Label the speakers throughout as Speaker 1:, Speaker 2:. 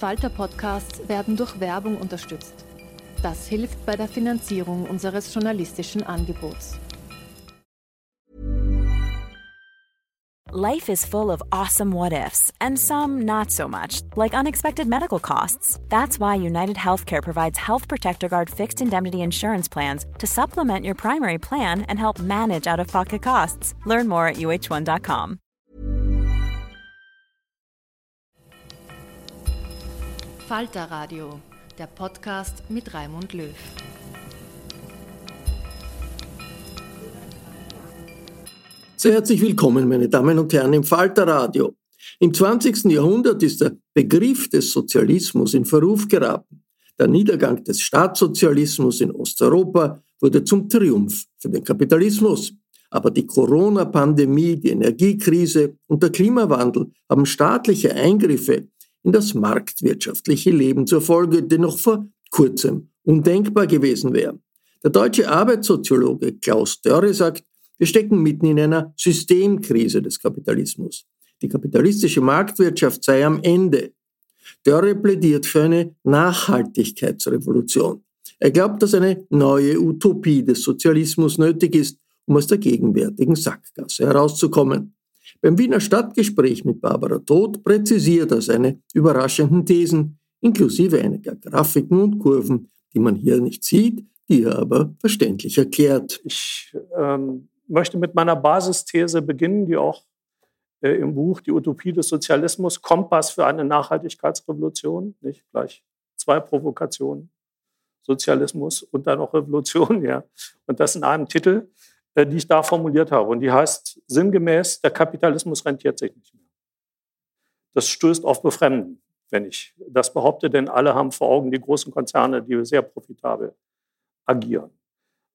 Speaker 1: Falter-Podcasts werden durch Werbung unterstützt. Das hilft bei der Finanzierung unseres journalistischen Angebots.
Speaker 2: Life is full of awesome what ifs, and some not so much, like unexpected medical costs. That's why United Healthcare provides Health Protector Guard fixed indemnity insurance plans to supplement your primary plan and help manage out of pocket costs. Learn more at uh1.com.
Speaker 1: Falter Radio, der Podcast mit Raimund Löw.
Speaker 3: Sehr herzlich willkommen, meine Damen und Herren, im Falter Radio. Im 20. Jahrhundert ist der Begriff des Sozialismus in Verruf geraten. Der Niedergang des Staatssozialismus in Osteuropa wurde zum Triumph für den Kapitalismus. Aber die Corona-Pandemie, die Energiekrise und der Klimawandel haben staatliche Eingriffe in das marktwirtschaftliche Leben zur Folge, die noch vor kurzem undenkbar gewesen wäre. Der deutsche Arbeitssoziologe Klaus Dörre sagt, wir stecken mitten in einer Systemkrise des Kapitalismus. Die kapitalistische Marktwirtschaft sei am Ende. Dörre plädiert für eine Nachhaltigkeitsrevolution. Er glaubt, dass eine neue Utopie des Sozialismus nötig ist, um aus der gegenwärtigen Sackgasse herauszukommen. Beim Wiener Stadtgespräch mit Barbara Todt präzisiert er seine überraschenden Thesen, inklusive einiger Grafiken und Kurven, die man hier nicht sieht, die er aber verständlich erklärt.
Speaker 4: Ich ähm, möchte mit meiner Basisthese beginnen, die auch äh, im Buch Die Utopie des Sozialismus, Kompass für eine Nachhaltigkeitsrevolution, nicht gleich zwei Provokationen, Sozialismus und dann noch Revolution, ja, und das in einem Titel. Äh, die ich da formuliert habe. Und die heißt sinngemäß, der Kapitalismus rentiert sich nicht mehr. Das stößt auf Befremden, wenn ich das behaupte, denn alle haben vor Augen die großen Konzerne, die sehr profitabel agieren.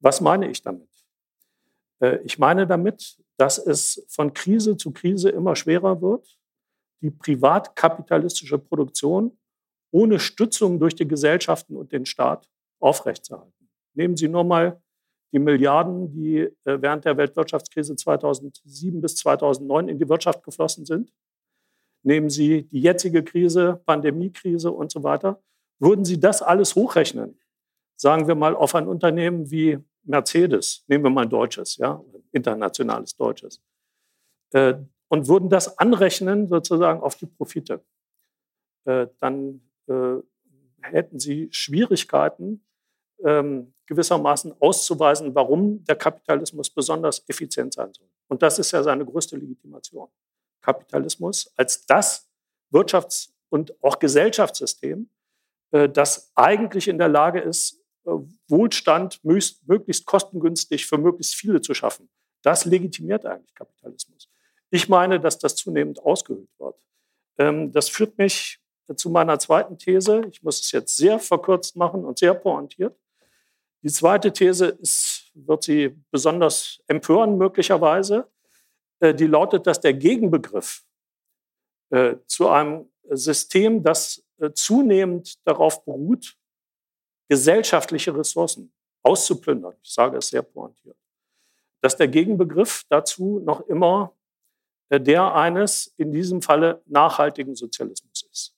Speaker 4: Was meine ich damit? Äh, ich meine damit, dass es von Krise zu Krise immer schwerer wird, die privatkapitalistische Produktion ohne Stützung durch die Gesellschaften und den Staat aufrechtzuerhalten. Nehmen Sie nur mal die Milliarden, die äh, während der Weltwirtschaftskrise 2007 bis 2009 in die Wirtschaft geflossen sind, nehmen Sie die jetzige Krise, Pandemiekrise und so weiter, würden Sie das alles hochrechnen, sagen wir mal auf ein Unternehmen wie Mercedes, nehmen wir mal ein deutsches, ja, internationales deutsches, äh, und würden das anrechnen sozusagen auf die Profite, äh, dann hätten Sie Schwierigkeiten, ähm, gewissermaßen auszuweisen, warum der Kapitalismus besonders effizient sein soll. Und das ist ja seine größte Legitimation. Kapitalismus als das Wirtschafts- und auch Gesellschaftssystem, äh, das eigentlich in der Lage ist, äh, Wohlstand möglichst kostengünstig für möglichst viele zu schaffen. Das legitimiert eigentlich Kapitalismus. Ich meine, dass das zunehmend ausgehöhlt wird. Ähm, das führt mich zu meiner zweiten These. Ich muss es jetzt sehr verkürzt machen und sehr pointiert. Die zweite These ist, wird Sie besonders empören möglicherweise. Äh, die lautet, dass der Gegenbegriff äh, zu einem System, das äh, zunehmend darauf beruht, gesellschaftliche Ressourcen auszuplündern, ich sage es sehr pointiert, dass der Gegenbegriff dazu noch immer der eines in diesem Falle nachhaltigen Sozialismus ist.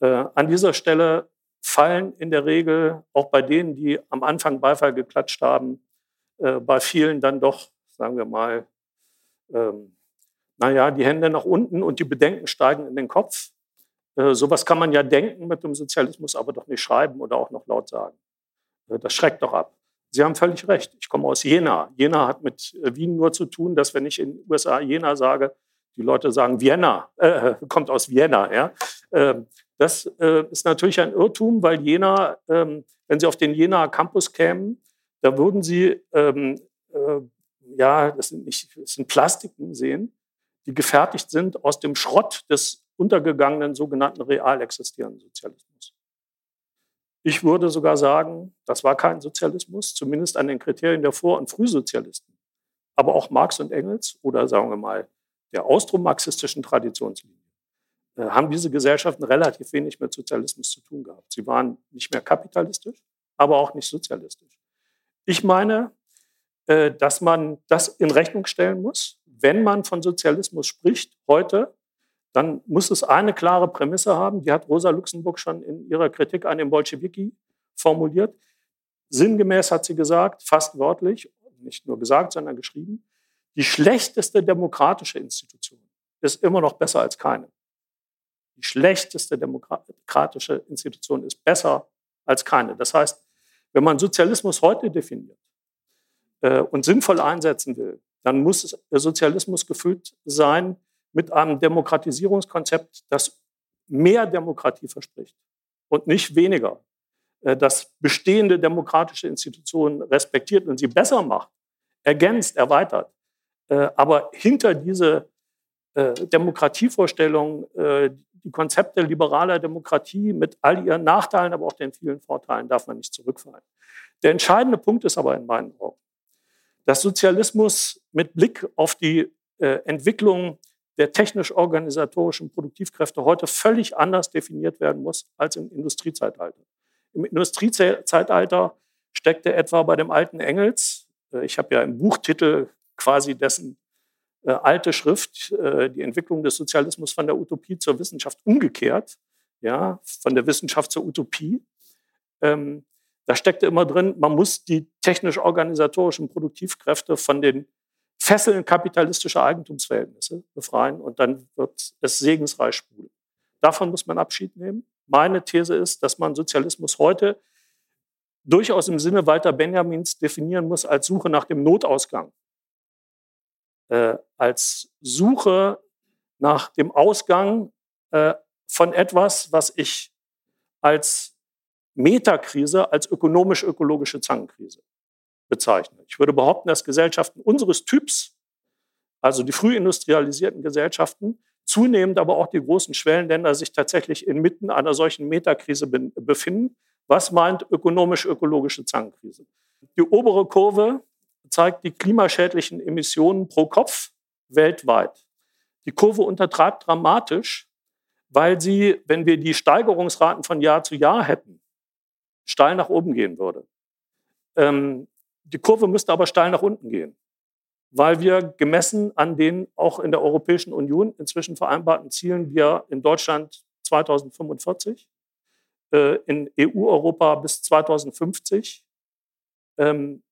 Speaker 4: An dieser Stelle fallen in der Regel auch bei denen, die am Anfang Beifall geklatscht haben, äh, bei vielen dann doch sagen wir mal, ähm, naja, die Hände nach unten und die Bedenken steigen in den Kopf. Äh, sowas kann man ja denken mit dem Sozialismus, aber doch nicht schreiben oder auch noch laut sagen. Äh, das schreckt doch ab. Sie haben völlig recht. Ich komme aus Jena. Jena hat mit äh, Wien nur zu tun, dass wenn ich in den USA Jena sage, die Leute sagen Vienna, äh, kommt aus Vienna. Ja? Das äh, ist natürlich ein Irrtum, weil Jena, ähm, wenn Sie auf den Jena Campus kämen, da würden Sie, ähm, äh, ja, das sind, nicht, das sind Plastiken sehen, die gefertigt sind aus dem Schrott des untergegangenen sogenannten real existierenden Sozialismus. Ich würde sogar sagen, das war kein Sozialismus, zumindest an den Kriterien der Vor- und Frühsozialisten. Aber auch Marx und Engels oder sagen wir mal der austromarxistischen Traditionslinie haben diese Gesellschaften relativ wenig mit Sozialismus zu tun gehabt. Sie waren nicht mehr kapitalistisch, aber auch nicht sozialistisch. Ich meine, äh, dass man das in Rechnung stellen muss. Wenn man von Sozialismus spricht heute, dann muss es eine klare Prämisse haben, die hat Rosa Luxemburg schon in ihrer Kritik an den Bolschewiki formuliert. Sinngemäß hat sie gesagt, fast wörtlich, nicht nur gesagt, sondern geschrieben, die schlechteste demokratische Institution ist immer noch besser als keine. Die schlechteste demokratische Institution ist besser als keine. Das heißt, wenn man Sozialismus heute definiert äh, und sinnvoll einsetzen will, dann muss Sozialismus gefüllt sein mit einem Demokratisierungskonzept, das mehr Demokratie verspricht und nicht weniger, äh, das bestehende demokratische Institutionen respektiert und sie besser macht, ergänzt, erweitert. Äh, aber hinter diese äh, Demokratievorstellung, die Konzepte liberaler Demokratie mit all ihren Nachteilen, aber auch den vielen Vorteilen darf man nicht zurückfallen. Der entscheidende Punkt ist aber in meinen Augen, dass Sozialismus mit Blick auf die Entwicklung der technisch-organisatorischen Produktivkräfte heute völlig anders definiert werden muss als im Industriezeitalter. Im Industriezeitalter steckte etwa bei dem alten Engels, äh, ich habe ja im Buchtitel quasi dessen äh, alte Schrift, äh, die Entwicklung des Sozialismus von der Utopie zur Wissenschaft umgekehrt, ja, von der Wissenschaft zur Utopie. Ähm, da steckte immer drin, man muss die technisch-organisatorischen Produktivkräfte von den Fesseln kapitalistischer Eigentumsverhältnisse befreien und dann wird es segensreich sprudeln. Davon muss man Abschied nehmen. Meine These ist, dass man Sozialismus heute durchaus im Sinne Walter Benjamins definieren muss als Suche nach dem Notausgang, äh, als Suche nach dem Ausgang äh, von etwas, was ich als Metakrise, als ökonomisch-ökologische Zangenkrise bezeichnet. Ich würde behaupten, dass Gesellschaften unseres Typs, also die frühindustrialisierten Gesellschaften, zunehmend aber auch die großen Schwellenländer sich tatsächlich inmitten einer solchen Metakrise befinden. Was meint ökonomisch-ökologische Zangenkrise? Die obere Kurve zeigt die klimaschädlichen Emissionen pro Kopf weltweit. Die Kurve untertreibt dramatisch, weil sie, wenn wir die Steigerungsraten von Jahr zu Jahr hätten, steil nach oben gehen würde. Ähm, die Kurve müsste aber steil nach unten gehen, weil wir gemessen an den auch in der Europäischen Union inzwischen vereinbarten Zielen, wir in Deutschland 2045, äh, in EU-Europa bis 2050 ähm,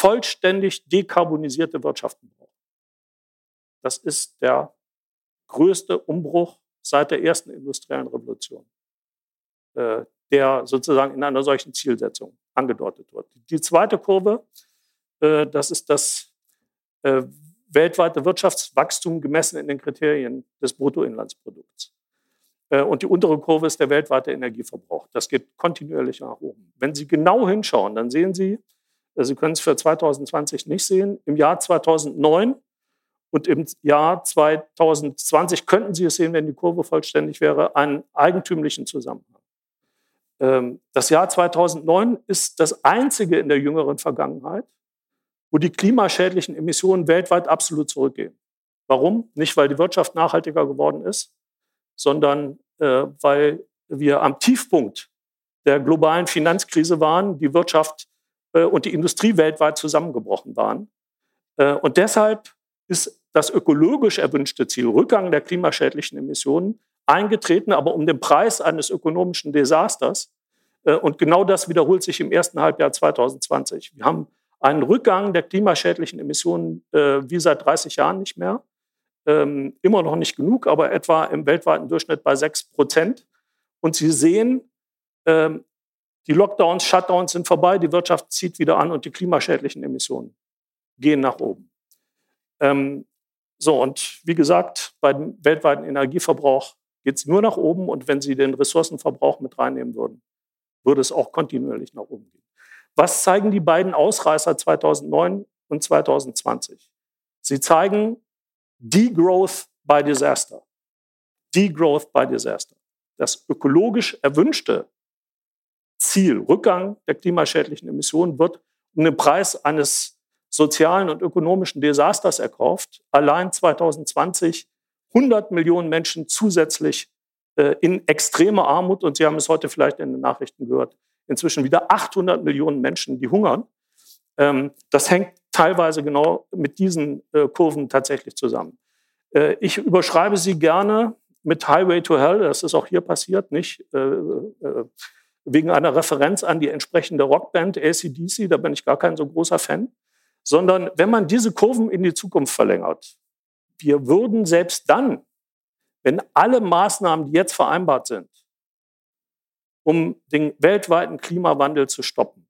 Speaker 4: vollständig dekarbonisierte Wirtschaften brauchen. Das ist der größte Umbruch seit der ersten industriellen Revolution. Äh, der sozusagen in einer solchen Zielsetzung angedeutet wird. Die zweite Kurve, äh, das ist das äh, weltweite Wirtschaftswachstum gemessen in den Kriterien des Bruttoinlandsprodukts. Und die untere Kurve ist der weltweite Energieverbrauch. Das geht kontinuierlich nach oben. Wenn Sie genau hinschauen, dann sehen Sie, Sie können es für 2020 nicht sehen, im Jahr 2009 und im Jahr 2020 könnten Sie es sehen, wenn die Kurve vollständig wäre, einen eigentümlichen Zusammenhang. Ähm, das Jahr 2009 ist das einzige in der jüngeren Vergangenheit, wo die klimaschädlichen Emissionen weltweit absolut zurückgehen. Warum? Nicht, weil die Wirtschaft nachhaltiger geworden ist, sondern äh, weil wir am Tiefpunkt der globalen Finanzkrise waren, die Wirtschaft äh, und die Industrie weltweit zusammengebrochen waren. Äh, und deshalb ist das ökologisch erwünschte Ziel Rückgang der klimaschädlichen Emissionen eingetreten, aber um den Preis eines ökonomischen Desasters. Äh, und genau das wiederholt sich im ersten Halbjahr 2020. Wir haben einen Rückgang der klimaschädlichen Emissionen äh, wie seit 30 Jahren nicht mehr. Ähm, immer noch nicht genug, aber etwa im weltweiten Durchschnitt bei 6 Prozent. Und Sie sehen, ähm, die Lockdowns, Shutdowns sind vorbei, die Wirtschaft zieht wieder an und die klimaschädlichen Emissionen gehen nach oben. Ähm, so, und wie gesagt, beim weltweiten Energieverbrauch geht es nur nach oben. Und wenn Sie den Ressourcenverbrauch mit reinnehmen würden, würde es auch kontinuierlich nach oben gehen. Was zeigen die beiden Ausreißer 2009 und 2020? Sie zeigen Degrowth by Disaster. Degrowth by Disaster. Das ökologisch erwünschte Ziel, Rückgang der klimaschädlichen Emissionen, wird um den Preis eines sozialen und ökonomischen Desasters erkauft. Allein 2020 100 Millionen Menschen zusätzlich äh, in extreme Armut und Sie haben es heute vielleicht in den Nachrichten gehört, inzwischen wieder 800 Millionen Menschen, die hungern. Ähm, das hängt teilweise genau mit diesen äh, Kurven tatsächlich zusammen. Äh, ich überschreibe sie gerne mit Highway to Hell, das ist auch hier passiert, nicht? Wegen einer Referenz an die entsprechende Rockband ACDC, da bin ich gar kein so großer Fan, sondern wenn man diese Kurven in die Zukunft verlängert, wir würden selbst dann, wenn alle Maßnahmen, die jetzt vereinbart sind, um den weltweiten Klimawandel zu stoppen,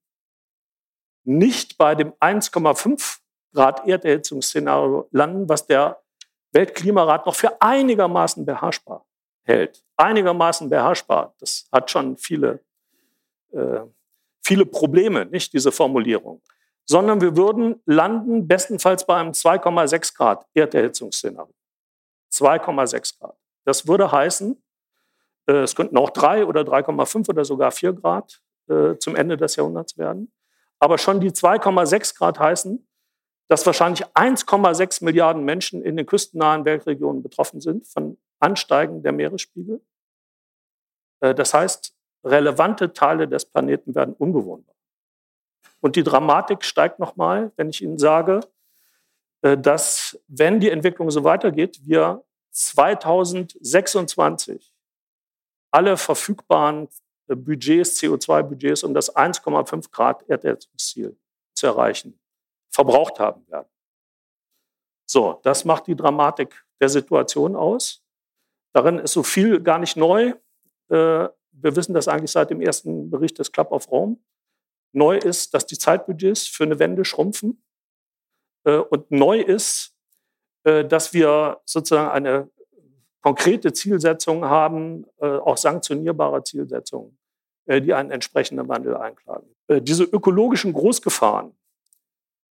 Speaker 4: nicht bei dem 1,5 Grad Erderhitzungsszenario landen, was der Weltklimarat noch für einigermaßen beherrschbar hält. Einigermaßen beherrschbar. Das hat schon viele, äh, viele Probleme, nicht diese Formulierung sondern wir würden landen bestenfalls bei einem 2,6 Grad Erderhitzungsszenario. 2,6 Grad. Das würde heißen, äh, es könnten auch 3 oder 3,5 oder sogar 4 Grad äh, zum Ende des Jahrhunderts werden. Aber schon die 2,6 Grad heißen, dass wahrscheinlich 1,6 Milliarden Menschen in den küstennahen Weltregionen betroffen sind von Ansteigen der Meeresspiegel. Das heißt, relevante Teile des Planeten werden unbewohnbar. Und die Dramatik steigt nochmal, wenn ich Ihnen sage, äh, dass, wenn die Entwicklung so weitergeht, wir 2026 alle verfügbaren äh, Budgets, CO2-Budgets, um das 1,5 Grad Erderhitzungsziel zu erreichen, verbraucht haben werden. So, das macht die Dramatik der Situation aus. Darin ist so viel gar nicht neu. Äh, wir wissen das eigentlich seit dem ersten Bericht des Club of Rome. Neu ist, dass die Zeitbudgets für eine Wende schrumpfen. Äh, und neu ist, äh, dass wir sozusagen eine konkrete Zielsetzung haben, äh, auch sanktionierbare Zielsetzungen, die einen entsprechenden Wandel einklagen. Diese ökologischen Großgefahren,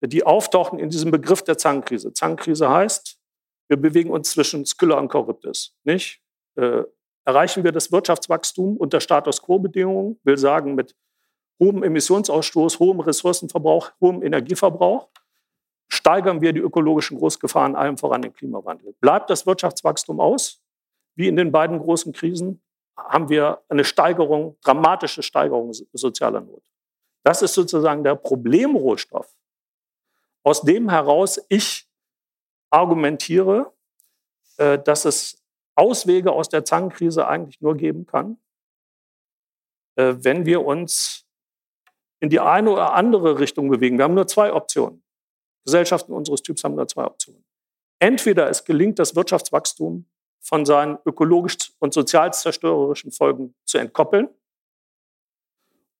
Speaker 4: die auftauchen in diesem Begriff der Zangenkrise. Zangenkrise heißt, wir bewegen uns zwischen Skylla und Charybdis. Nicht? Erreichen wir das Wirtschaftswachstum unter Status Quo-Bedingungen, will sagen mit hohem Emissionsausstoß, hohem Ressourcenverbrauch, hohem Energieverbrauch, steigern wir die ökologischen Großgefahren, allem voran den Klimawandel. Bleibt das Wirtschaftswachstum aus, wie in den beiden großen Krisen, haben wir eine Steigerung, dramatische Steigerung sozialer Not. Das ist sozusagen der Problemrohstoff, aus dem heraus ich argumentiere, äh, dass es Auswege aus der Zangenkrise eigentlich nur geben kann, äh, wenn wir uns in die eine oder andere Richtung bewegen. Wir haben nur zwei Optionen. Gesellschaften unseres Typs haben nur zwei Optionen. Entweder es gelingt, das Wirtschaftswachstum von seinen ökologisch und sozial zerstörerischen Folgen zu entkoppeln.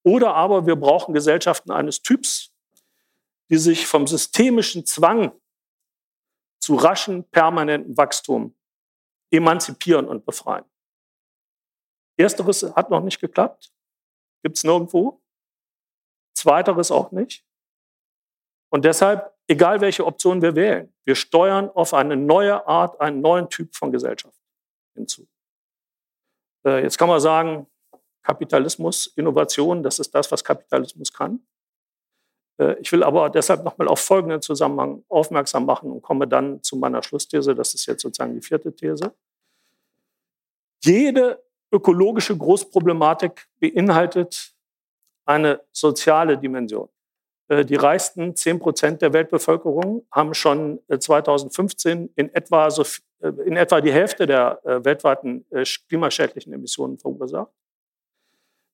Speaker 4: Oder aber wir brauchen Gesellschaften eines Typs, die sich vom systemischen Zwang zu raschen, permanenten Wachstum emanzipieren und befreien. Ersteres hat noch nicht geklappt, gibt es nirgendwo. Zweiteres auch nicht. Und deshalb, egal welche Option wir wählen, wir steuern auf eine neue Art, einen neuen Typ von Gesellschaft hinzu. Äh, jetzt kann man sagen, Kapitalismus, Innovation, das ist das, was Kapitalismus kann. Äh, ich will aber deshalb nochmal auf folgenden Zusammenhang aufmerksam machen und komme dann zu meiner Schlussthese. Das ist jetzt sozusagen die vierte These. Jede ökologische Großproblematik beinhaltet eine soziale Dimension. Äh, die reichsten 10 Prozent der Weltbevölkerung haben schon 2015 äh, in etwa, so, in etwa die Hälfte der weltweiten klimaschädlichen Emissionen verursacht.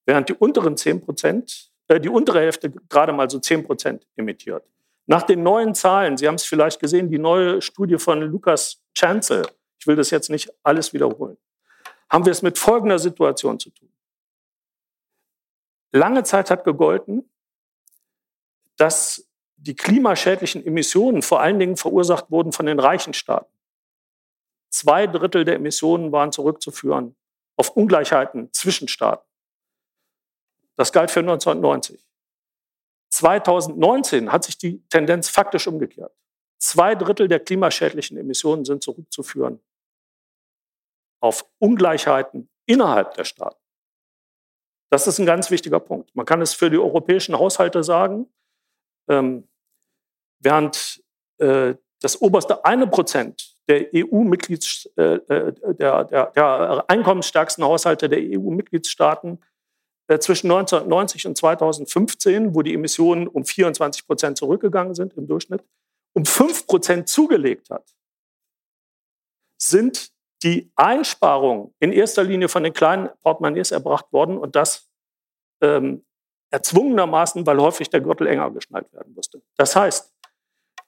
Speaker 4: Während die unteren 10 Prozent äh, die untere Hälfte gerade mal so 10 Prozent emittiert. Nach den neuen Zahlen, Sie haben es vielleicht gesehen, die neue Studie von Lukas Chancel, ich will das jetzt nicht alles wiederholen, haben wir es mit folgender Situation zu tun. Lange Zeit hat gegolten, dass die klimaschädlichen Emissionen vor allen Dingen verursacht wurden von den reichen Staaten. Zwei Drittel der Emissionen waren zurückzuführen auf Ungleichheiten zwischen Staaten. Das galt für 1990. 2019 hat sich die Tendenz faktisch umgekehrt. Zwei Drittel der klimaschädlichen Emissionen sind zurückzuführen auf Ungleichheiten innerhalb der Staaten. Das ist ein ganz wichtiger Punkt. Man kann es für die europäischen Haushalte sagen, ähm, während äh, das oberste eine Prozent der EU-Mitglieds, äh, äh, der, der, der einkommensstärksten Haushalte der EU-Mitgliedstaaten zwischen 1990 und 2015, wo die Emissionen um 24 Prozent zurückgegangen sind im Durchschnitt, um 5 Prozent zugelegt hat, sind die Einsparungen in erster Linie von den kleinen Portemonnaies erbracht worden und das ähm, erzwungenermaßen, weil häufig der Gürtel enger geschnallt werden musste. Das heißt,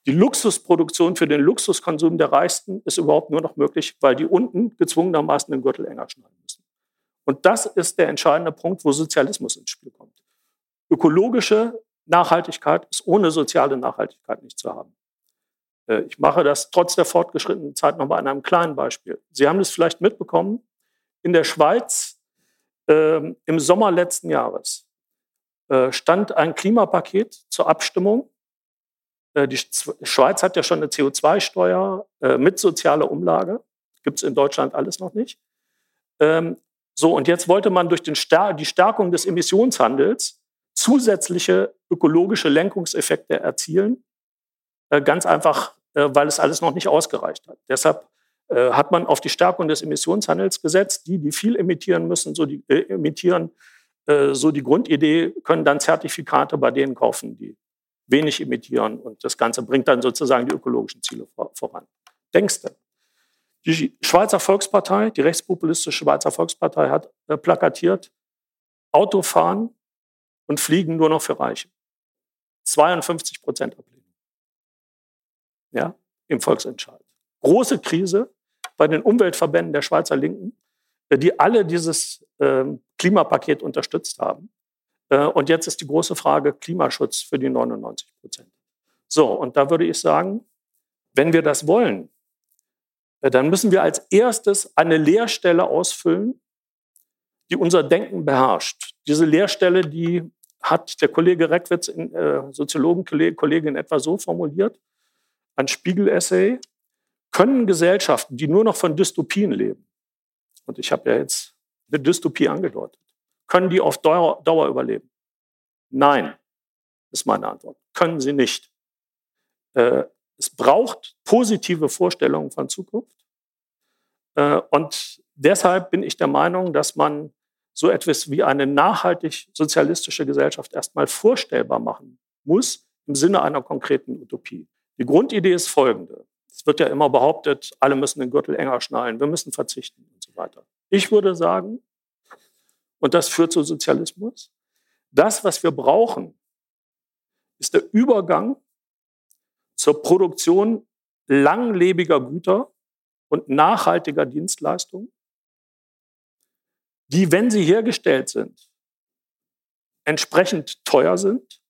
Speaker 4: die Luxusproduktion für den Luxuskonsum der Reichsten ist überhaupt nur noch möglich, weil die unten gezwungenermaßen den Gürtel enger schneiden müssen. Und das ist der entscheidende Punkt, wo Sozialismus ins Spiel kommt. Ökologische Nachhaltigkeit ist ohne soziale Nachhaltigkeit nicht zu haben. Äh, ich mache das trotz der fortgeschrittenen Zeit nochmal an einem kleinen Beispiel. Sie haben es vielleicht mitbekommen, in der Schweiz äh, im Sommer letzten Jahres äh, stand ein Klimapaket zur Abstimmung. Äh, die Schweiz hat ja schon eine CO2-Steuer äh, mit sozialer Umlage. Gibt es in Deutschland alles noch nicht. Ähm, so, und jetzt wollte man durch Star die Stärkung des Emissionshandels zusätzliche ökologische Lenkungseffekte erzielen. Äh, ganz einfach, äh, weil es alles noch nicht ausgereicht hat. Deshalb äh, hat man auf die Stärkung des Emissionshandels gesetzt. Die, die viel emittieren müssen, so die äh, emittieren, äh, so die Grundidee, können dann Zertifikate bei denen kaufen, die wenig emittieren. Und das Ganze bringt dann sozusagen die ökologischen Ziele vor, voran. Denkst du? Die Schweizer Volkspartei, die rechtspopulistische Schweizer Volkspartei hat äh, plakatiert, Autofahren und Fliegen nur noch für Reiche. 52 Prozent Ablehnung. Ja, im Volksentscheid. Große Krise bei den Umweltverbänden der Schweizer Linken, äh, die alle dieses äh, Klimapaket unterstützt haben. Äh, und jetzt ist die große Frage Klimaschutz für die 99 Prozent. So, und da würde ich sagen, wenn wir das wollen, dann müssen wir als erstes eine Lehrstelle ausfüllen, die unser Denken beherrscht. Diese Lehrstelle, die hat der Kollege Reckwitz, äh, Soziologenkollege, etwa so formuliert, ein Spiegel-Essay, können Gesellschaften, die nur noch von Dystopien leben, und ich habe ja jetzt eine Dystopie angedeutet, können die auf Dauer, Dauer überleben? Nein, ist meine Antwort. Können sie nicht. Äh, es braucht positive Vorstellungen von Zukunft. Äh, und deshalb bin ich der Meinung, dass man so etwas wie eine nachhaltig sozialistische Gesellschaft erstmal vorstellbar machen muss im Sinne einer konkreten Utopie. Die Grundidee ist folgende. Es wird ja immer behauptet, alle müssen den Gürtel enger schnallen, wir müssen verzichten und so weiter. Ich würde sagen, und das führt zu Sozialismus, das, was wir brauchen, ist der Übergang zur Produktion langlebiger Güter und nachhaltiger Dienstleistungen, die, wenn sie hergestellt sind, entsprechend teuer sind.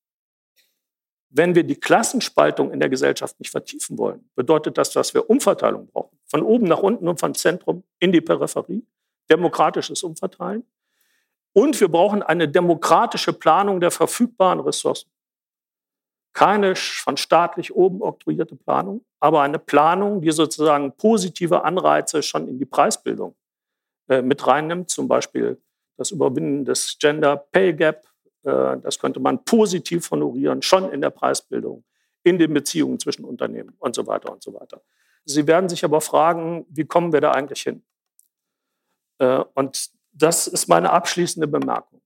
Speaker 4: Wenn wir die Klassenspaltung in der Gesellschaft nicht vertiefen wollen, bedeutet das, dass wir Umverteilung brauchen. Von oben nach unten und von Zentrum in die Peripherie. Demokratisches Umverteilen. Und wir brauchen eine demokratische Planung der verfügbaren Ressourcen. Keine von staatlich oben oktroyierte Planung, aber eine Planung, die sozusagen positive Anreize schon in die Preisbildung äh, mit reinnimmt, zum Beispiel das Überwinden des Gender Pay Gap. Äh, das könnte man positiv honorieren, schon in der Preisbildung, in den Beziehungen zwischen Unternehmen und so weiter und so weiter. Sie werden sich aber fragen, wie kommen wir da eigentlich hin? Äh, und das ist meine abschließende Bemerkung.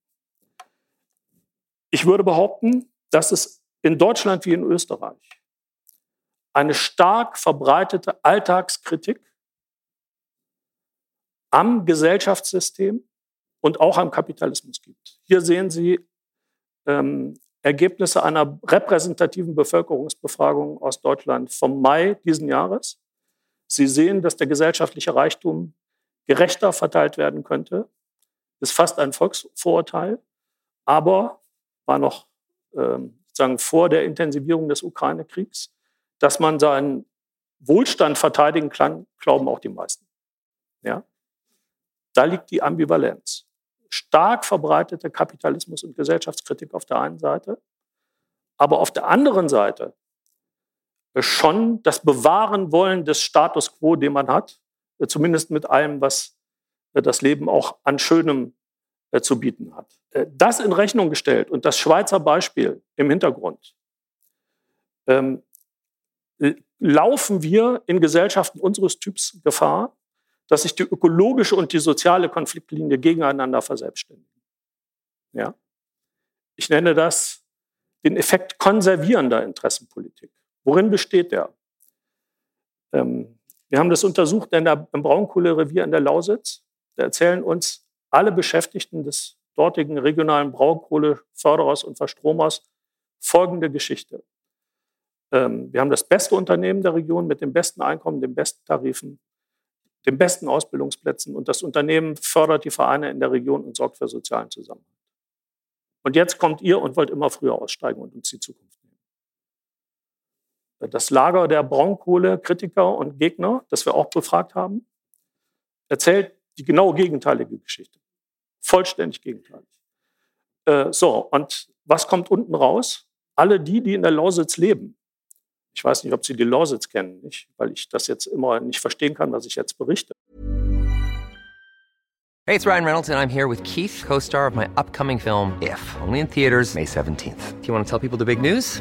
Speaker 4: Ich würde behaupten, dass es in Deutschland wie in Österreich eine stark verbreitete Alltagskritik am Gesellschaftssystem und auch am Kapitalismus gibt. Hier sehen Sie ähm, Ergebnisse einer repräsentativen Bevölkerungsbefragung aus Deutschland vom Mai diesen Jahres. Sie sehen, dass der gesellschaftliche Reichtum gerechter verteilt werden könnte. Ist fast ein Volksvorurteil, aber war noch ähm, sozusagen vor der Intensivierung des Ukraine-Kriegs, dass man seinen Wohlstand verteidigen kann, glauben auch die meisten. Ja? Da liegt die Ambivalenz. Stark verbreitete Kapitalismus und Gesellschaftskritik auf der einen Seite, aber auf der anderen Seite schon das Bewahren wollen des Status quo, den man hat, zumindest mit allem, was äh, das Leben auch an Schönem zu bieten hat. Das in Rechnung gestellt und das Schweizer Beispiel im Hintergrund, ähm, laufen wir in Gesellschaften unseres Typs Gefahr, dass sich die ökologische und die soziale Konfliktlinie gegeneinander verselbstständigen. Ja? Ich nenne das den Effekt konservierender Interessenpolitik. Worin besteht der? Ähm, wir haben das untersucht in der, im Braunkohlerevier in der Lausitz. Da erzählen uns alle Beschäftigten des dortigen regionalen Braunkohleförderers und Verstromers folgende Geschichte. Ähm, wir haben das beste Unternehmen der Region mit dem besten Einkommen, den besten Tarifen, den besten Ausbildungsplätzen und das Unternehmen fördert die Vereine in der Region und sorgt für sozialen Zusammenhalt. Und jetzt kommt ihr und wollt immer früher aussteigen und uns die Zukunft nehmen. Das Lager der Braunkohle-Kritiker und Gegner, das wir auch befragt haben, erzählt die genau gegenteilige Geschichte. Vollständig gegenteilig. Äh, so, und was kommt unten raus? Alle die, die in der Lausitz leben, ich weiß nicht, ob Sie die Lausitz kennen, nicht? weil ich das jetzt immer nicht verstehen kann, was ich jetzt berichte.
Speaker 5: Hey, it's Ryan Reynolds and I'm here with Keith, co-star of my upcoming film If, only in theaters May 17th. Do you want to tell people the big news?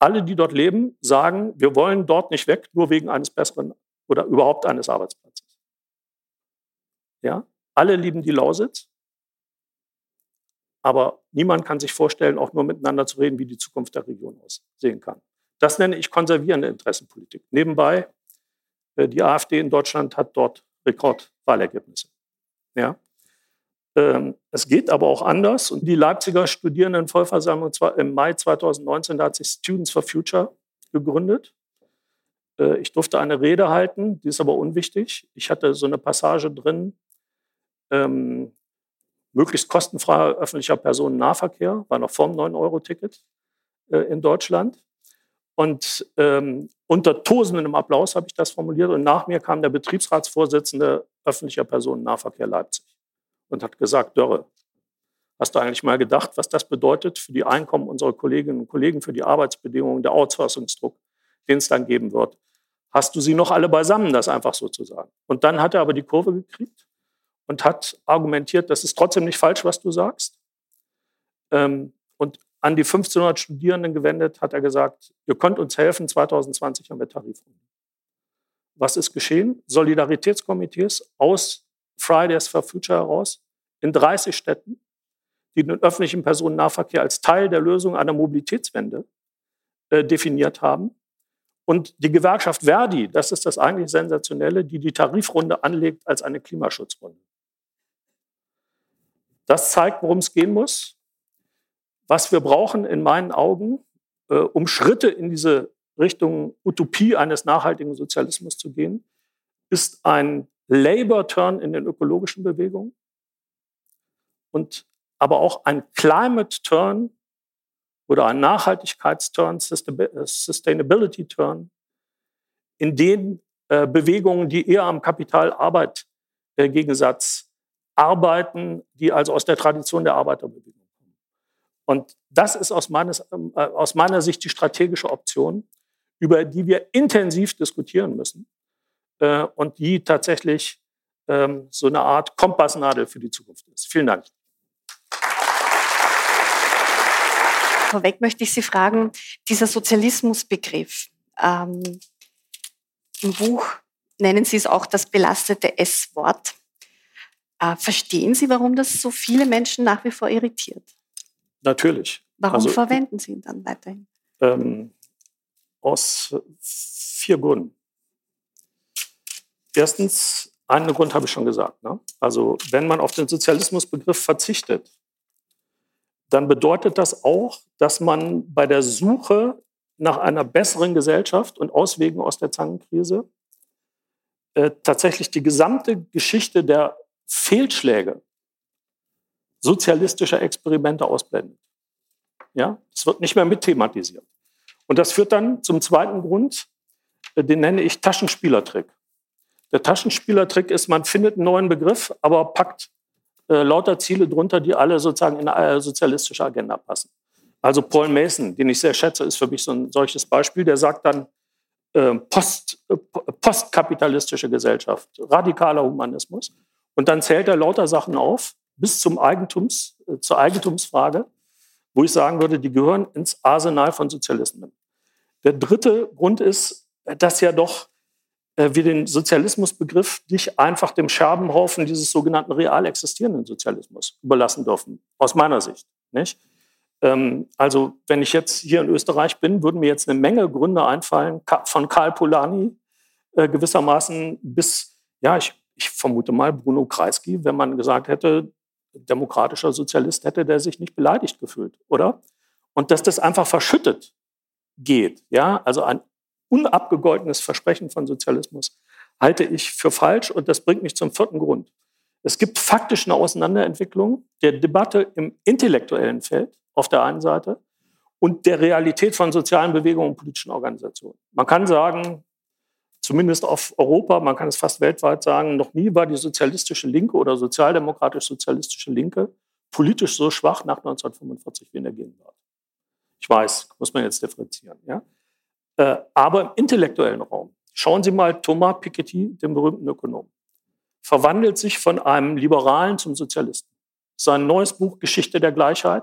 Speaker 4: Alle, die dort leben, sagen, wir wollen dort nicht weg, nur wegen eines besseren oder überhaupt eines Arbeitsplatzes. Ja? Alle lieben die Lausitz, aber niemand kann sich vorstellen, auch nur miteinander zu reden, wie die Zukunft der Region aussehen kann. Das nenne ich konservierende Interessenpolitik. Nebenbei, äh, die AfD in Deutschland hat dort Rekordwahlergebnisse. Ja? Ähm, es geht aber auch anders. Und die Leipziger Studierendenvollversammlung im Mai 2019, da hat sich Students for Future gegründet. Äh, ich durfte eine Rede halten, die ist aber unwichtig. Ich hatte so eine Passage drin, ähm, möglichst kostenfreier öffentlicher Personennahverkehr, war noch vorm 9-Euro-Ticket äh, in Deutschland. Und ähm, unter tosendem Applaus habe ich das formuliert. Und nach mir kam der Betriebsratsvorsitzende öffentlicher Personennahverkehr Leipzig und hat gesagt, Dörre, hast du eigentlich mal gedacht, was das bedeutet für die Einkommen unserer Kolleginnen und Kollegen, für die Arbeitsbedingungen, der Outsourcungsdruck, den es dann geben wird? Hast du sie noch alle beisammen, das einfach so zu sagen? Und dann hat er aber die Kurve gekriegt und hat argumentiert, das ist trotzdem nicht falsch, was du sagst. Ähm, und an die 1500 Studierenden gewendet hat er gesagt, ihr könnt uns helfen, 2020 haben wir Tarifrunde. Was ist geschehen? Solidaritätskomitees aus Fridays for Future heraus in 30 Städten, die den öffentlichen Personennahverkehr als Teil der Lösung einer Mobilitätswende äh, definiert haben. Und die Gewerkschaft Verdi, das ist das eigentlich Sensationelle, die die Tarifrunde anlegt als eine Klimaschutzrunde. Das zeigt, worum es gehen muss. Was wir brauchen in meinen Augen, äh, um Schritte in diese Richtung Utopie eines nachhaltigen Sozialismus zu gehen, ist ein Labor-Turn in den ökologischen Bewegungen und aber auch ein Climate-Turn oder ein Nachhaltigkeitsturn, Sustainability-Turn, in den äh, Bewegungen, die eher am Kapital-Arbeit-Gegensatz äh, arbeiten, die also aus der Tradition der Arbeiterbewegung kommen. Und das ist aus, meines, äh, aus meiner Sicht die strategische Option, über die wir intensiv diskutieren müssen äh, und die tatsächlich ähm, so eine Art Kompassnadel für die Zukunft ist. Vielen Dank.
Speaker 6: vorweg möchte ich Sie fragen, dieser Sozialismusbegriff, ähm, im Buch nennen Sie es auch das belastete S-Wort. Äh, verstehen Sie, warum das so viele Menschen nach wie vor irritiert?
Speaker 4: Natürlich.
Speaker 6: Warum also, verwenden Sie ihn dann weiterhin?
Speaker 4: Ähm, aus vier Gründen. Erstens, einen Grund habe ich schon gesagt. Ne? Also wenn man auf den Sozialismusbegriff verzichtet, dann bedeutet das auch, dass man bei der Suche nach einer besseren Gesellschaft und Auswegen aus der Zangenkrise äh, tatsächlich die gesamte Geschichte der Fehlschläge sozialistischer Experimente ausblendet. Ja, es wird nicht mehr mit thematisiert. Und das führt dann zum zweiten Grund, äh, den nenne ich Taschenspielertrick. Der Taschenspielertrick ist, man findet einen neuen Begriff, aber packt äh, lauter Ziele drunter, die alle sozusagen in eine sozialistische Agenda passen. Also Paul Mason, den ich sehr schätze, ist für mich so ein solches Beispiel. Der sagt dann äh, Post, äh, postkapitalistische Gesellschaft, radikaler Humanismus. Und dann zählt er lauter Sachen auf, bis zum Eigentums, äh, zur Eigentumsfrage, wo ich sagen würde, die gehören ins Arsenal von Sozialismen. Der dritte Grund ist, dass ja doch wir den Sozialismusbegriff nicht einfach dem Scherbenhaufen dieses sogenannten real existierenden Sozialismus überlassen dürfen, aus meiner Sicht. Nicht? Ähm, also wenn ich jetzt hier in Österreich bin, würden mir jetzt eine Menge Gründe einfallen, von Karl Polanyi äh, gewissermaßen bis, ja, ich, ich vermute mal Bruno Kreisky, wenn man gesagt hätte, demokratischer Sozialist hätte der sich nicht beleidigt gefühlt, oder? Und dass das einfach verschüttet geht, ja, also ein unabgegoltenes Versprechen von Sozialismus halte ich für falsch und das bringt mich zum vierten Grund. Es gibt faktisch eine Auseinanderentwicklung der Debatte im intellektuellen Feld auf der einen Seite und der Realität von sozialen Bewegungen und politischen Organisationen. Man kann sagen, zumindest auf Europa, man kann es fast weltweit sagen, noch nie war die sozialistische Linke oder sozialdemokratisch-sozialistische Linke politisch so schwach nach 1945 wie in der Gegenwart. Ich weiß, muss man jetzt differenzieren. Ja? Äh, aber im intellektuellen Raum, schauen Sie mal Thomas Piketty, den berühmten Ökonom, verwandelt sich von einem Liberalen zum Sozialisten. Sein neues Buch Geschichte der Gleichheit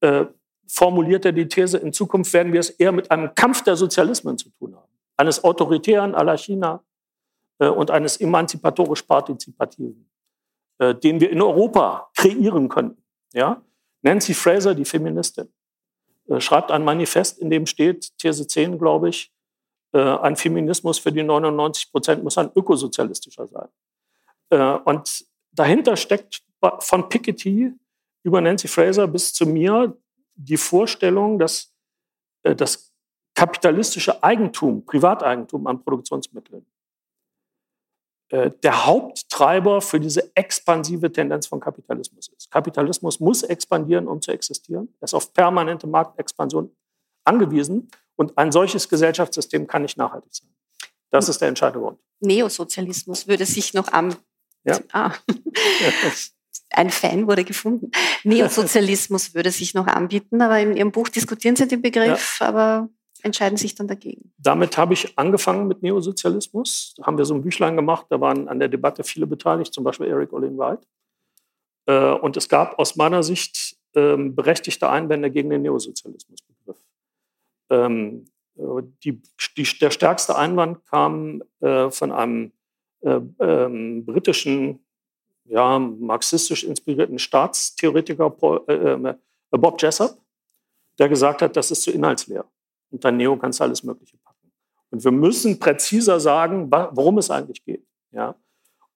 Speaker 4: äh, formuliert er die These, in Zukunft werden wir es eher mit einem Kampf der Sozialismen zu tun haben. Eines autoritären à la China äh, und eines emanzipatorisch-partizipativen, äh, den wir in Europa kreieren könnten. Ja? Nancy Fraser, die Feministin, schreibt ein Manifest, in dem steht, These 10, glaube ich, äh, ein Feminismus für die 99 Prozent muss ein ökosozialistischer sein. Äh, und dahinter steckt von Piketty über Nancy Fraser bis zu mir die Vorstellung, dass das kapitalistische Eigentum, Privateigentum an Produktionsmitteln äh, der Haupttreiber für diese expansive Tendenz von Kapitalismus ist. Kapitalismus muss expandieren, um zu existieren. Er ist auf permanente Marktexpansion angewiesen und ein solches Gesellschaftssystem kann nicht nachhaltig sein. Das ist der entscheidende Grund.
Speaker 6: Neosozialismus würde sich noch am... Ja. Ah. Ein Fan wurde gefunden. Neosozialismus würde sich noch anbieten, aber in Ihrem Buch diskutieren Sie den Begriff, ja. aber entscheiden sich dann dagegen.
Speaker 4: Damit habe ich angefangen mit Neosozialismus. Da haben wir so ein Büchlein gemacht, da waren an der Debatte viele beteiligt, zum Beispiel Eric Olin Wright. Äh, und es gab aus meiner Sicht ähm, berechtigte Einwände gegen den Neosozialismusbegriff. Ähm, äh, die, die, der stärkste Einwand kam äh, von einem ähm, britischen, ja, marxistisch inspirierten Staatstheoretiker Bob Jessup, der gesagt hat, das ist zu inhaltsleer. Unter Neo kannst du alles Mögliche packen. Und wir müssen präziser sagen, worum es eigentlich geht. Ja?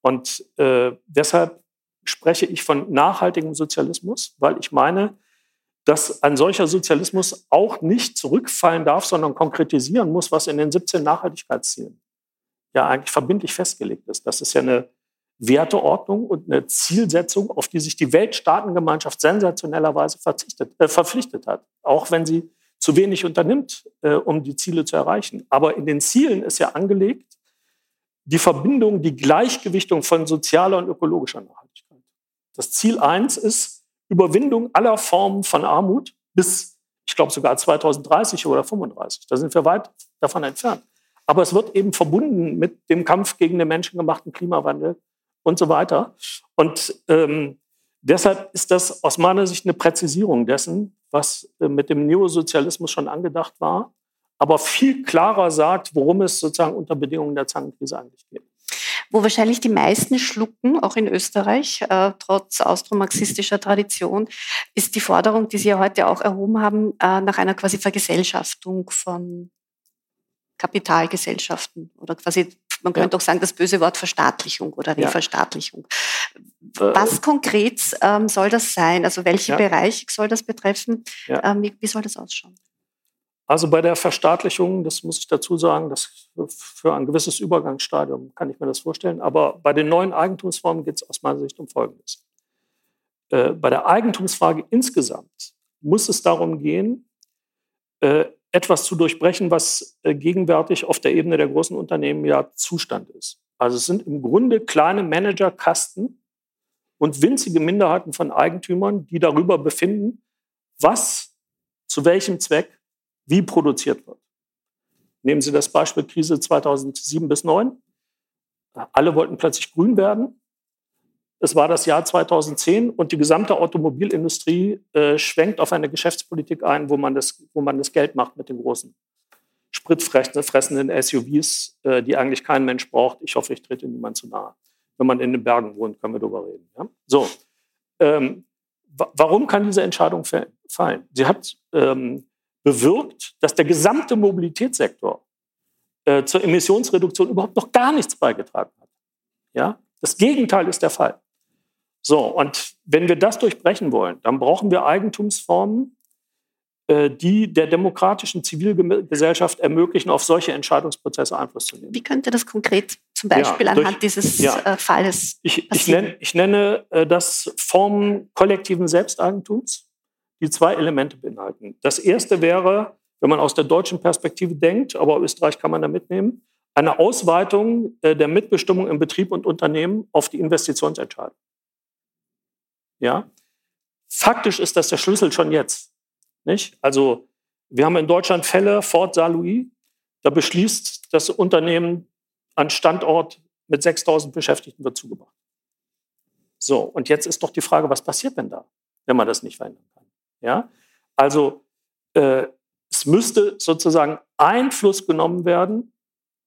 Speaker 4: Und äh, deshalb spreche ich von nachhaltigem Sozialismus, weil ich meine, dass ein solcher Sozialismus auch nicht zurückfallen darf, sondern konkretisieren muss, was in den 17 Nachhaltigkeitszielen ja eigentlich verbindlich festgelegt ist. Das ist ja eine Werteordnung und eine Zielsetzung, auf die sich die Weltstaatengemeinschaft sensationellerweise äh, verpflichtet hat, auch wenn sie zu wenig unternimmt, äh, um die Ziele zu erreichen. Aber in den Zielen ist ja angelegt die Verbindung, die Gleichgewichtung von sozialer und ökologischer Nachhaltigkeit. Das Ziel eins ist Überwindung aller Formen von Armut bis, ich glaube, sogar 2030 oder 35. Da sind wir weit davon entfernt. Aber es wird eben verbunden mit dem Kampf gegen den menschengemachten Klimawandel und so weiter. Und ähm, Deshalb ist das aus meiner Sicht eine Präzisierung dessen, was äh, mit dem Neosozialismus schon angedacht war, aber viel klarer sagt, worum es sozusagen unter Bedingungen der Zangenkrise eigentlich geht.
Speaker 6: Wo wahrscheinlich die meisten schlucken, auch in Österreich, äh, trotz austromarxistischer Tradition, ist die Forderung, die Sie ja heute auch erhoben haben, äh, nach einer quasi Vergesellschaftung von Kapitalgesellschaften oder quasi, man könnte ja. auch sagen, das böse Wort Verstaatlichung oder Reverstaatlichung. Ja. Was konkret ähm, soll das sein? Also welche ja. Bereiche soll das betreffen? Ähm, wie, wie soll das ausschauen?
Speaker 4: Also bei der Verstaatlichung, das muss ich dazu sagen, das für ein gewisses Übergangsstadium kann ich mir das vorstellen. Aber bei den neuen Eigentumsformen geht es aus meiner Sicht um Folgendes. Äh, bei der Eigentumsfrage insgesamt muss es darum gehen, äh, etwas zu durchbrechen, was äh, gegenwärtig auf der Ebene der großen Unternehmen ja Zustand ist. Also es sind im Grunde kleine Managerkasten und winzige Minderheiten von Eigentümern, die darüber befinden, was zu welchem Zweck wie produziert wird. Nehmen Sie das Beispiel Krise 2007 bis 2009. Alle wollten plötzlich grün werden. Es war das Jahr 2010 und die gesamte Automobilindustrie äh, schwenkt auf eine Geschäftspolitik ein, wo man, das, wo man das Geld macht mit den großen spritfressenden SUVs, äh, die eigentlich kein Mensch braucht. Ich hoffe, ich trete niemand zu nahe. Wenn man in den Bergen wohnt, können wir darüber reden. Ja? So, ähm, warum kann diese Entscheidung fallen? Sie hat ähm, bewirkt, dass der gesamte Mobilitätssektor äh, zur Emissionsreduktion überhaupt noch gar nichts beigetragen hat. Ja? Das Gegenteil ist der Fall. So, und wenn wir das durchbrechen wollen, dann brauchen wir Eigentumsformen, äh, die der demokratischen Zivilgesellschaft ermöglichen, auf solche Entscheidungsprozesse Einfluss zu nehmen.
Speaker 6: Wie könnte das konkret zum Beispiel ja, durch, anhand dieses ja. Äh, Falles
Speaker 4: ich, ich, nenne, ich nenne äh, das Formen kollektiven Selbsteigentums, die zwei Elemente beinhalten. Das erste wäre, wenn man aus der deutschen Perspektive denkt, aber Österreich kann man da mitnehmen, eine Ausweitung der Mitbestimmung im Betrieb und Unternehmen auf die Investitionsentscheidung. Ja? Faktisch ist das der Schlüssel schon jetzt. Nicht? Also wir haben in Deutschland Fälle, Fort Saint-Louis, da beschließt das Unternehmen, ein Standort mit 6000 Beschäftigten wird zugebracht. So, und jetzt ist doch die Frage, was passiert denn da, wenn man das nicht verändern kann? Ja? Also äh, es müsste sozusagen Einfluss genommen werden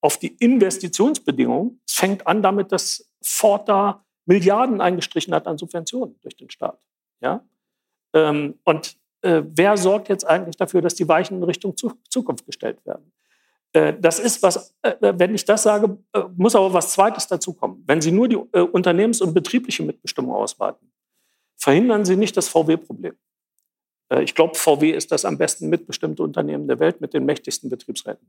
Speaker 4: auf die Investitionsbedingungen. Es fängt an damit, dass Ford da Milliarden eingestrichen hat an Subventionen durch den Staat. Ja? Ähm, und äh, wer sorgt jetzt eigentlich dafür, dass die Weichen in Richtung zu Zukunft gestellt werden? Äh, das ist was, äh, wenn ich das sage, äh, muss aber was Zweites dazukommen. Wenn Sie nur die Unternehmens- und betriebliche Mitbestimmung ausweiten, verhindern Sie nicht das VW-Problem. Äh, ich glaube, VW ist das am besten mitbestimmte Unternehmen der Welt mit den mächtigsten Betriebsräten.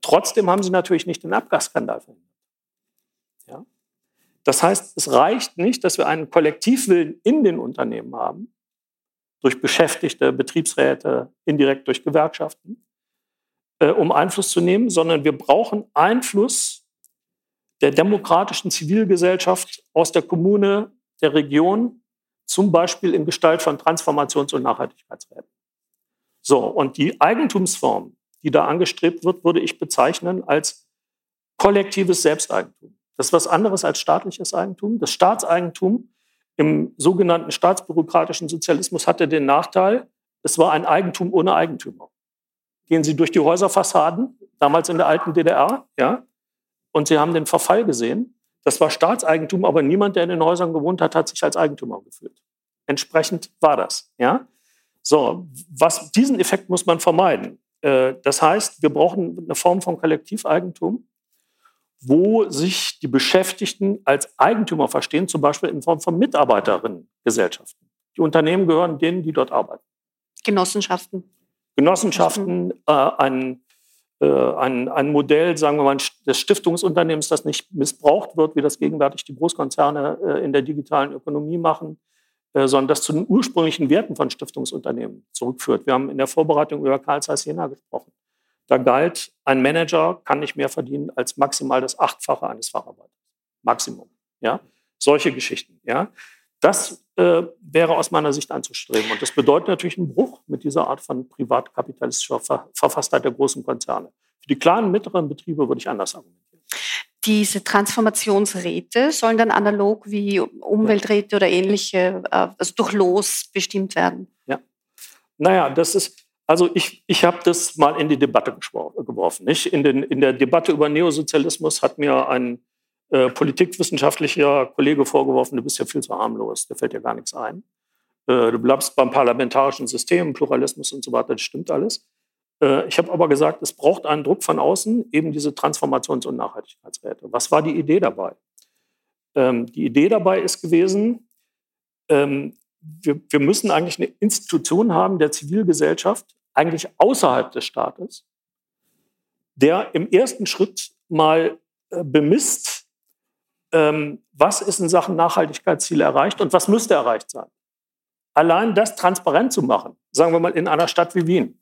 Speaker 4: trotzdem haben Sie natürlich nicht den Abgasskandal verhindert. Ja? Das heißt, es reicht nicht, dass wir einen Kollektivwillen in den Unternehmen haben, durch Beschäftigte, Betriebsräte, indirekt durch Gewerkschaften, äh, um Einfluss zu nehmen, sondern wir brauchen Einfluss der demokratischen Zivilgesellschaft aus der Kommune, der Region, zum Beispiel in Gestalt von Transformations- und Nachhaltigkeitsräten. So, und die Eigentumsform, die da angestrebt wird, würde ich bezeichnen als kollektives Selbsteigentum. Das ist was anderes als staatliches Eigentum. Das Staatseigentum im sogenannten staatsbürokratischen Sozialismus hatte den Nachteil, es war ein Eigentum ohne Eigentümer. Gehen Sie durch die Häuserfassaden, damals in der alten DDR, ja, und Sie haben den Verfall gesehen. Das war Staatseigentum, aber niemand, der in den Häusern gewohnt hat, hat sich als Eigentümer gefühlt. Entsprechend war das, ja. So, was, diesen Effekt muss man vermeiden. Äh, das heißt, wir brauchen eine Form von Kollektiveigentum, wo sich die Beschäftigten als Eigentümer verstehen, zum Beispiel in Form von Mitarbeiterinnengesellschaften. Die Unternehmen gehören denen, die dort arbeiten.
Speaker 6: Genossenschaften.
Speaker 4: Genossenschaften, äh, ein, ein, ein Modell, sagen wir mal, des Stiftungsunternehmens, das nicht missbraucht wird, wie das gegenwärtig die Großkonzerne äh, in der digitalen Ökonomie machen, äh, sondern das zu den ursprünglichen Werten von Stiftungsunternehmen zurückführt. Wir haben in der Vorbereitung über Karl Zeiss Jena gesprochen. Da galt, ein Manager kann nicht mehr verdienen als maximal das Achtfache eines Facharbeiters. Maximum. Ja? Solche Geschichten. Ja? Das äh, wäre aus meiner Sicht anzustreben. Und das bedeutet natürlich einen Bruch mit dieser Art von privatkapitalistischer Ver Verfasstheit der großen Konzerne. Für die kleinen, mittleren Betriebe würde ich anders argumentieren.
Speaker 6: diese Transformationsräte sollen dann analog wie Umwelträte oder ähnliche, äh, also durch Los bestimmt werden.
Speaker 4: Ja. Naja, das ist, also ich, ich habe das mal in die Debatte geworfen. Nicht? In, den, in der Debatte über Neosozialismus hat mir ein äh, politikwissenschaftlicher Kollege vorgeworfen, du bist ja viel zu harmlos, da fällt dir gar nichts ein. Äh, du bleibst beim parlamentarischen System, Pluralismus und so weiter, das stimmt alles. Äh, ich habe aber gesagt, es braucht einen Druck von außen, eben diese Transformations- und Nachhaltigkeitsräte. Was war die Idee dabei? Ähm, die Idee dabei ist gewesen, ähm, wir, müssen eigentlich eine Institution haben der Zivilgesellschaft, eigentlich außerhalb des Staates, der im ersten Schritt mal bemisst, was ist in Sachen Nachhaltigkeitsziele erreicht und was müsste erreicht sein. Allein das transparent zu machen, sagen wir mal in einer Stadt wie Wien,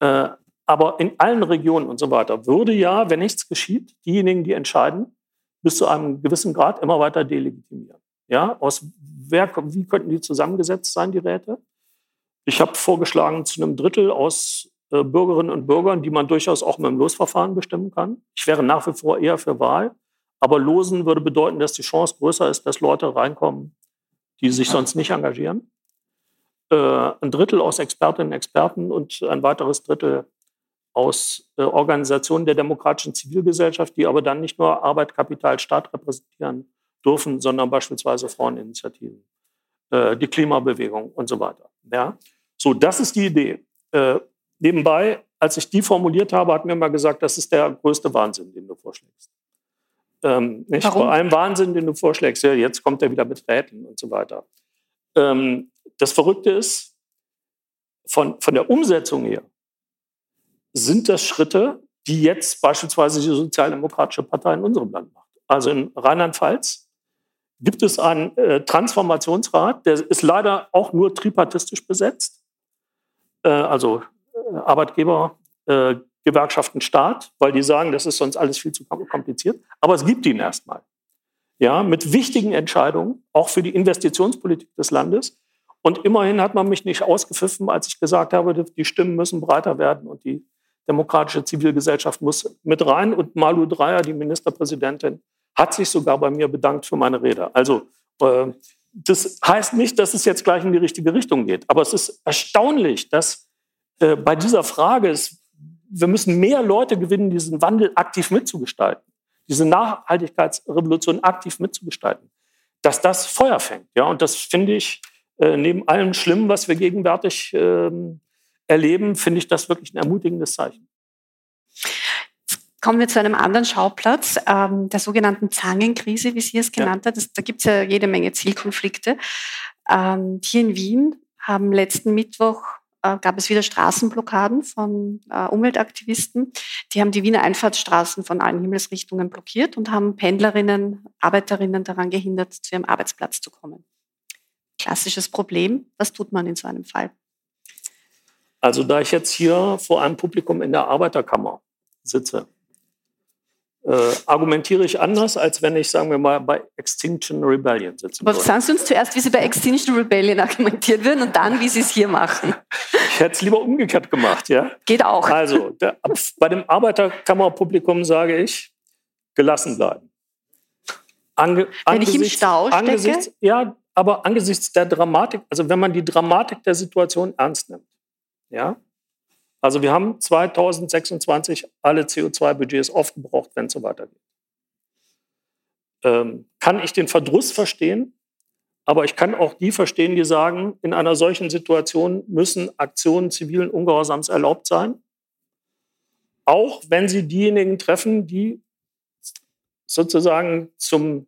Speaker 4: äh, aber in allen Regionen und so weiter, würde ja, wenn nichts geschieht, diejenigen, die entscheiden, bis zu einem gewissen Grad immer weiter delegitimieren. Ja, aus wer, wie könnten die zusammengesetzt sein, die Räte? Ich habe vorgeschlagen, zu einem Drittel aus äh, Bürgerinnen und Bürgern, die man durchaus auch mit dem Losverfahren bestimmen kann. Ich wäre nach wie vor eher für Wahl, aber Losen würde bedeuten, dass die Chance größer ist, dass Leute reinkommen, die sich sonst nicht engagieren. Äh, ein Drittel aus Expertinnen und Experten und ein weiteres Drittel aus äh, Organisationen der demokratischen Zivilgesellschaft, die aber dann nicht nur Arbeit, Kapital, Staat repräsentieren dürfen, sondern beispielsweise Fraueninitiativen, äh, die Klimabewegung und so weiter. Ja? So, das ist die Idee. Nebenbei, als ich die formuliert habe, hat mir mal gesagt, das ist der größte Wahnsinn, den du vorschlägst. Ähm, nicht? Warum? Bei allem Wahnsinn, den du vorschlägst, ja, jetzt kommt er wieder mit Räten und so weiter. Ähm, das Verrückte ist, von, von der Umsetzung her sind das Schritte, die jetzt beispielsweise die Sozialdemokratische Partei in unserem Land macht. Also in Rheinland-Pfalz gibt es einen äh, Transformationsrat, der ist leider auch nur tripartistisch besetzt. Äh, also äh, Arbeitgeber, äh, Gewerkschaften, Staat, weil die sagen, das ist sonst alles viel zu kompliziert. Aber es gibt ihn erstmal. Ja, mit wichtigen Entscheidungen, auch für die Investitionspolitik des Landes. Und immerhin hat man mich nicht ausgepfiffen, als ich gesagt habe, die Stimmen müssen breiter werden und die demokratische Zivilgesellschaft muss mit rein. Und Malu Dreyer, die Ministerpräsidentin, hat sich sogar bei mir bedankt für meine Rede. Also äh, das heißt nicht, dass es jetzt gleich in die richtige Richtung geht. Aber es ist erstaunlich, dass äh, bei dieser Frage ist, wir müssen mehr Leute gewinnen, diesen Wandel aktiv mitzugestalten, diese Nachhaltigkeitsrevolution aktiv mitzugestalten, dass das Feuer fängt. Ja, und das finde ich äh, neben allem Schlimmen, was wir gegenwärtig ähm, erleben, finde ich das wirklich ein ermutigendes Zeichen.
Speaker 6: Kommen wir zu einem anderen Schauplatz, ähm, der sogenannten Zangenkrise, wie Sie es genannt ja. hat. da gibt es ja jede Menge Zielkonflikte. Ähm, hier in Wien haben letzten Mittwoch äh, gab es wieder Straßenblockaden von äh, Umweltaktivisten. Die haben die Wiener Einfahrtsstraßen von allen Himmelsrichtungen blockiert und haben Pendlerinnen, Arbeiterinnen daran gehindert, zu ihrem Arbeitsplatz zu kommen. Klassisches Problem. Was tut man in so einem Fall?
Speaker 4: Also da ich jetzt hier vor einem Publikum in der Arbeiterkammer sitze, äh, argumentiere ich anders, als wenn ich, sagen wir mal, bei Extinction Rebellion sitze.
Speaker 6: Aber sagen Sie uns zuerst, wie Sie bei Extinction Rebellion argumentieren würden und dann, wie Sie es hier machen.
Speaker 4: Ich hätte es lieber umgekehrt gemacht, ja?
Speaker 6: Geht auch.
Speaker 4: Also, der, bei dem Arbeiterkammerpublikum sage ich, gelassen bleiben.
Speaker 6: Ange, wenn ich im Stau stecke?
Speaker 4: Ja, aber angesichts der Dramatik, also wenn man die Dramatik der Situation ernst nimmt, ja, also wir haben 2026 alle CO2-Budgets aufgebraucht, wenn es so weitergeht. Ähm, kann ich den Verdruss verstehen, aber ich kann auch die verstehen, die sagen, in einer solchen Situation müssen Aktionen zivilen Ungehorsams erlaubt sein, auch wenn sie diejenigen treffen, die sozusagen zum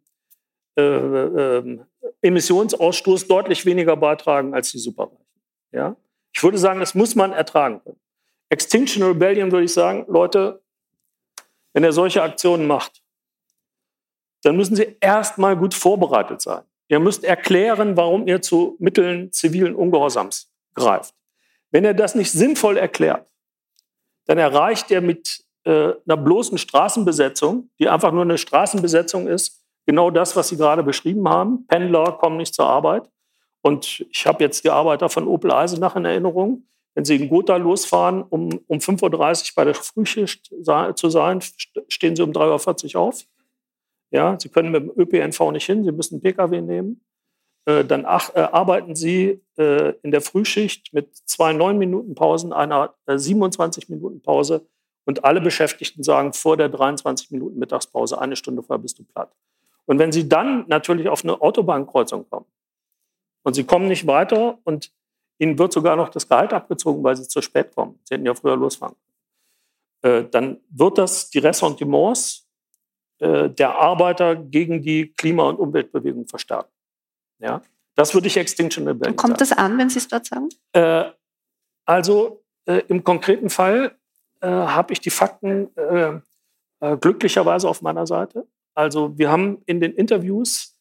Speaker 4: äh, äh, Emissionsausstoß deutlich weniger beitragen als die Superreichen. Ja? Ich würde sagen, das muss man ertragen können. Extinction Rebellion würde ich sagen, Leute, wenn ihr solche Aktionen macht, dann müssen sie erstmal gut vorbereitet sein. Ihr müsst erklären, warum ihr zu Mitteln zivilen Ungehorsams greift. Wenn ihr das nicht sinnvoll erklärt, dann erreicht ihr mit äh, einer bloßen Straßenbesetzung, die einfach nur eine Straßenbesetzung ist, genau das, was Sie gerade beschrieben haben. Pendler kommen nicht zur Arbeit. Und ich habe jetzt die Arbeiter von Opel Eisenach in Erinnerung, wenn Sie in Gotha losfahren, um, um 5.30 Uhr bei der Frühschicht zu sein, stehen Sie um 3.40 Uhr auf. Ja, Sie können mit dem ÖPNV nicht hin, Sie müssen Pkw nehmen. Äh, dann ach, äh, arbeiten Sie äh, in der Frühschicht mit zwei neun Minuten Pausen, einer 27 äh, und alle Beschäftigten sagen vor der 23 Minuten Mittagspause, eine Stunde vorher bist du platt. Und wenn Sie dann natürlich auf eine Autobahnkreuzung kommen und Sie kommen nicht weiter und Ihnen wird sogar noch das Gehalt abgezogen, weil Sie zu spät kommen, Sie hätten ja früher losfahren, äh, dann wird das die Ressentiments äh, der Arbeiter gegen die Klima- und Umweltbewegung verstärken. Ja? Das würde ich Extinction Rebellion
Speaker 6: Kommt
Speaker 4: sagen.
Speaker 6: das an, wenn Sie es dort sagen?
Speaker 4: Äh, also äh, im konkreten Fall habe ich die Fakten glücklicherweise auf meiner Seite. Also wir haben in den Interviews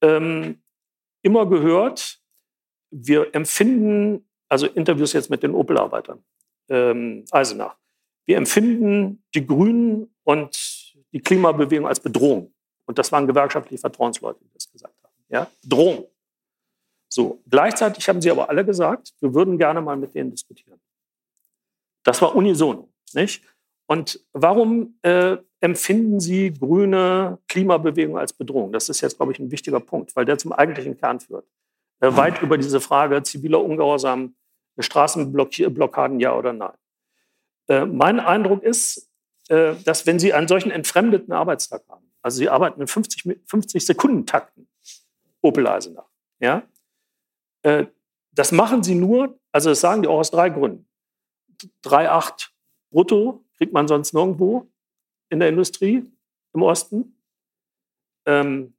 Speaker 4: ähm, immer gehört, wir empfinden, also Interviews jetzt mit den Opel-Arbeitern, ähm, Eisenach, wir empfinden die Grünen und die Klimabewegung als Bedrohung. Und das waren gewerkschaftliche Vertrauensleute, die das gesagt haben. Ja? Drohung. So, gleichzeitig haben sie aber alle gesagt, wir würden gerne mal mit denen diskutieren. Das war unisono, nicht? Und warum äh, empfinden Sie grüne Klimabewegung als Bedrohung? Das ist jetzt, glaube ich, ein wichtiger Punkt, weil der zum eigentlichen Kern führt. Äh, weit über diese Frage ziviler Ungehorsam, Straßenblockaden, ja oder nein. Äh, mein Eindruck ist, äh, dass wenn Sie einen solchen entfremdeten Arbeitstag haben, also Sie arbeiten in 50, 50 Sekunden Takten, Opel Eisenach, ja, das machen Sie nur, also das sagen die auch aus drei Gründen. 3,8 brutto kriegt man sonst nirgendwo in der Industrie im Osten. Ähm,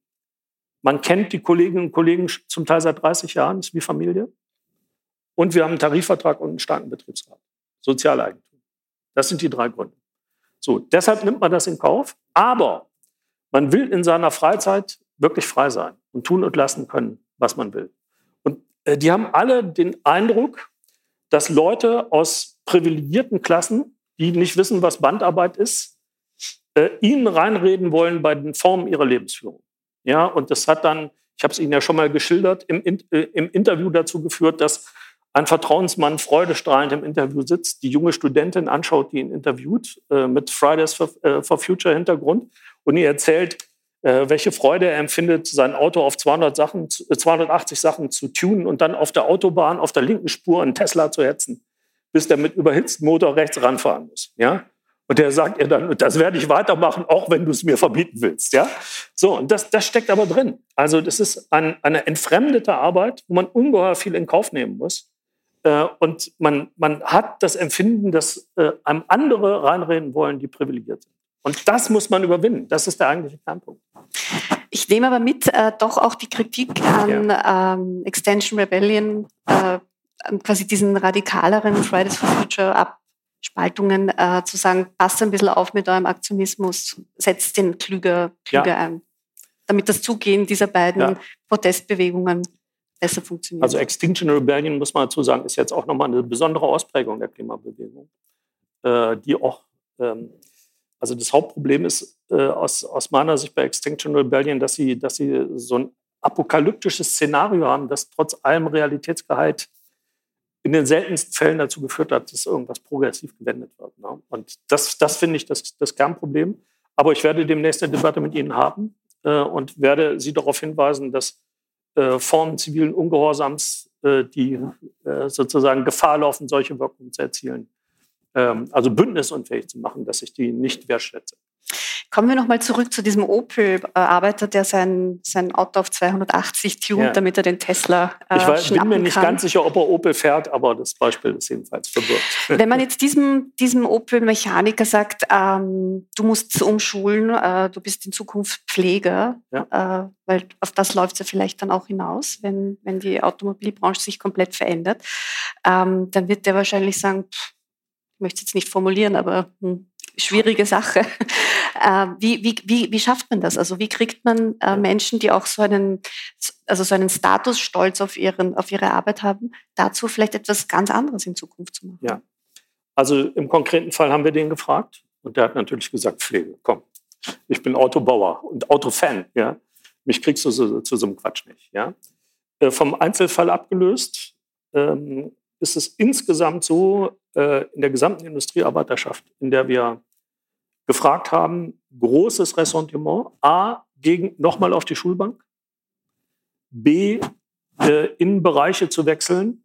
Speaker 4: man kennt die Kolleginnen und Kollegen zum Teil seit 30 Jahren, ist wie Familie. Und wir haben einen Tarifvertrag und einen starken Betriebsrat. Sozialeigentum. Das sind die drei Gründe. So, deshalb nimmt man das in Kauf. Aber man will in seiner Freizeit wirklich frei sein und tun und lassen können, was man will. Und äh, die haben alle den Eindruck, dass Leute aus privilegierten Klassen, die nicht wissen, was Bandarbeit ist, äh, ihnen reinreden wollen bei den Formen ihrer Lebensführung. Ja, und das hat dann, ich habe es Ihnen ja schon mal geschildert, im, äh, im Interview dazu geführt, dass ein Vertrauensmann freudestrahlend im Interview sitzt, die junge Studentin anschaut, die ihn interviewt, äh, mit Fridays for, äh, for, Future Hintergrund und ihr erzählt, äh, welche Freude er empfindet, sein Auto auf 200 Sachen, 280 Sachen zu tunen und dann auf der Autobahn auf der linken Spur einen Tesla zu hetzen, bis der mit überhitztem Motor rechts ranfahren muss. Ja? Und der sagt ihr dann, das werde ich weitermachen, auch wenn du es mir verbieten willst. Ja? So, und das, das steckt aber drin. Also das ist ein, eine entfremdete Arbeit, wo man ungeheuer viel in Kauf nehmen muss. Äh, und man, man hat das Empfinden, dass äh, einem andere reinreden wollen, die privilegiert sind. Und das muss man überwinden. Das ist der eigentliche Kernpunkt.
Speaker 6: Ich nehme aber mit, äh, doch auch die Kritik an ja. ähm, Extension Rebellion, äh, quasi diesen radikaleren Fridays for Future Abspaltungen, äh, zu sagen, passt ein bisschen auf mit eurem Aktionismus, setzt den klüger, klüger ja. ein, damit das Zugehen dieser beiden ja. Protestbewegungen besser funktioniert.
Speaker 4: Also Extinction Rebellion, muss man dazu sagen, ist jetzt auch nochmal eine besondere Ausprägung der Klimabewegung, äh, die auch, ähm, also das Hauptproblem ist äh, aus, aus meiner Sicht bei Extinction Rebellion, dass sie, dass sie so ein apokalyptisches Szenario haben, das trotz allem Realitätsgehalt in den seltensten Fällen dazu geführt hat, dass irgendwas progressiv gewendet wird. Ne? Und das, das finde ich das, das Kernproblem. Aber ich werde demnächst eine Debatte mit Ihnen haben äh, und werde Sie darauf hinweisen, dass äh, Formen zivilen Ungehorsams, äh, die äh, sozusagen Gefahr laufen, solche Wirkungen zu erzielen. Ähm, also bündnisunfähig zu machen, dass ich die nicht wertschätze.
Speaker 6: Kommen wir nochmal zurück zu diesem Opel-Arbeiter, der sein, sein Auto auf 280 tunt, ja. damit er den Tesla
Speaker 4: äh, Ich weiß, bin mir nicht kann. ganz sicher, ob er Opel fährt, aber das Beispiel ist jedenfalls verwirrt.
Speaker 6: Wenn man jetzt diesem, diesem Opel-Mechaniker sagt, ähm, du musst umschulen, äh, du bist in Zukunft Pfleger, ja. äh, weil auf das läuft es ja vielleicht dann auch hinaus, wenn, wenn die Automobilbranche sich komplett verändert, ähm, dann wird der wahrscheinlich sagen, pff, ich möchte es jetzt nicht formulieren, aber hm, schwierige Sache. Äh, wie, wie, wie, wie schafft man das? Also wie kriegt man äh, Menschen, die auch so einen, also so einen Statusstolz auf, ihren, auf ihre Arbeit haben, dazu vielleicht etwas ganz anderes in Zukunft zu machen?
Speaker 4: Ja, also im konkreten Fall haben wir den gefragt und der hat natürlich gesagt, Pflege, komm, ich bin Autobauer und Autofan, ja. Mich kriegst du zu, zu so einem Quatsch nicht, ja. Äh, vom Einzelfall abgelöst ähm, ist es insgesamt so, äh, in der gesamten Industriearbeiterschaft, in der wir gefragt haben, großes Ressentiment, a, gegen nochmal auf die Schulbank, b, äh, in Bereiche zu wechseln,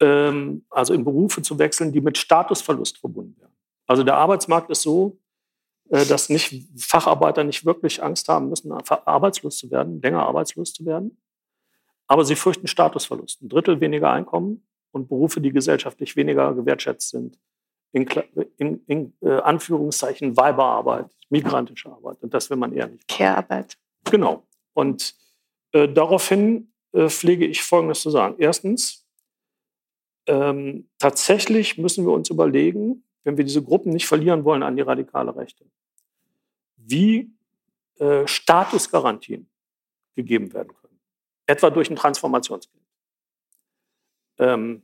Speaker 4: ähm, also in Berufe zu wechseln, die mit Statusverlust verbunden werden. Also der Arbeitsmarkt ist so, äh, dass nicht Facharbeiter nicht wirklich Angst haben müssen, arbeitslos zu werden, länger arbeitslos zu werden. Aber sie fürchten Statusverlust. Ein Drittel weniger Einkommen und Berufe, die gesellschaftlich weniger gewertschätzt sind. In, in, in äh, Anführungszeichen Weiberarbeit, migrantische Arbeit. Und das will man eher nicht.
Speaker 6: Care-Arbeit.
Speaker 4: Genau. Und äh, daraufhin äh, pflege ich Folgendes zu sagen. Erstens, ähm, tatsächlich müssen wir uns überlegen, wenn wir diese Gruppen nicht verlieren wollen an die radikale Rechte, wie äh, Statusgarantien gegeben werden können. Etwa durch ein Transformationsgeld. Ähm,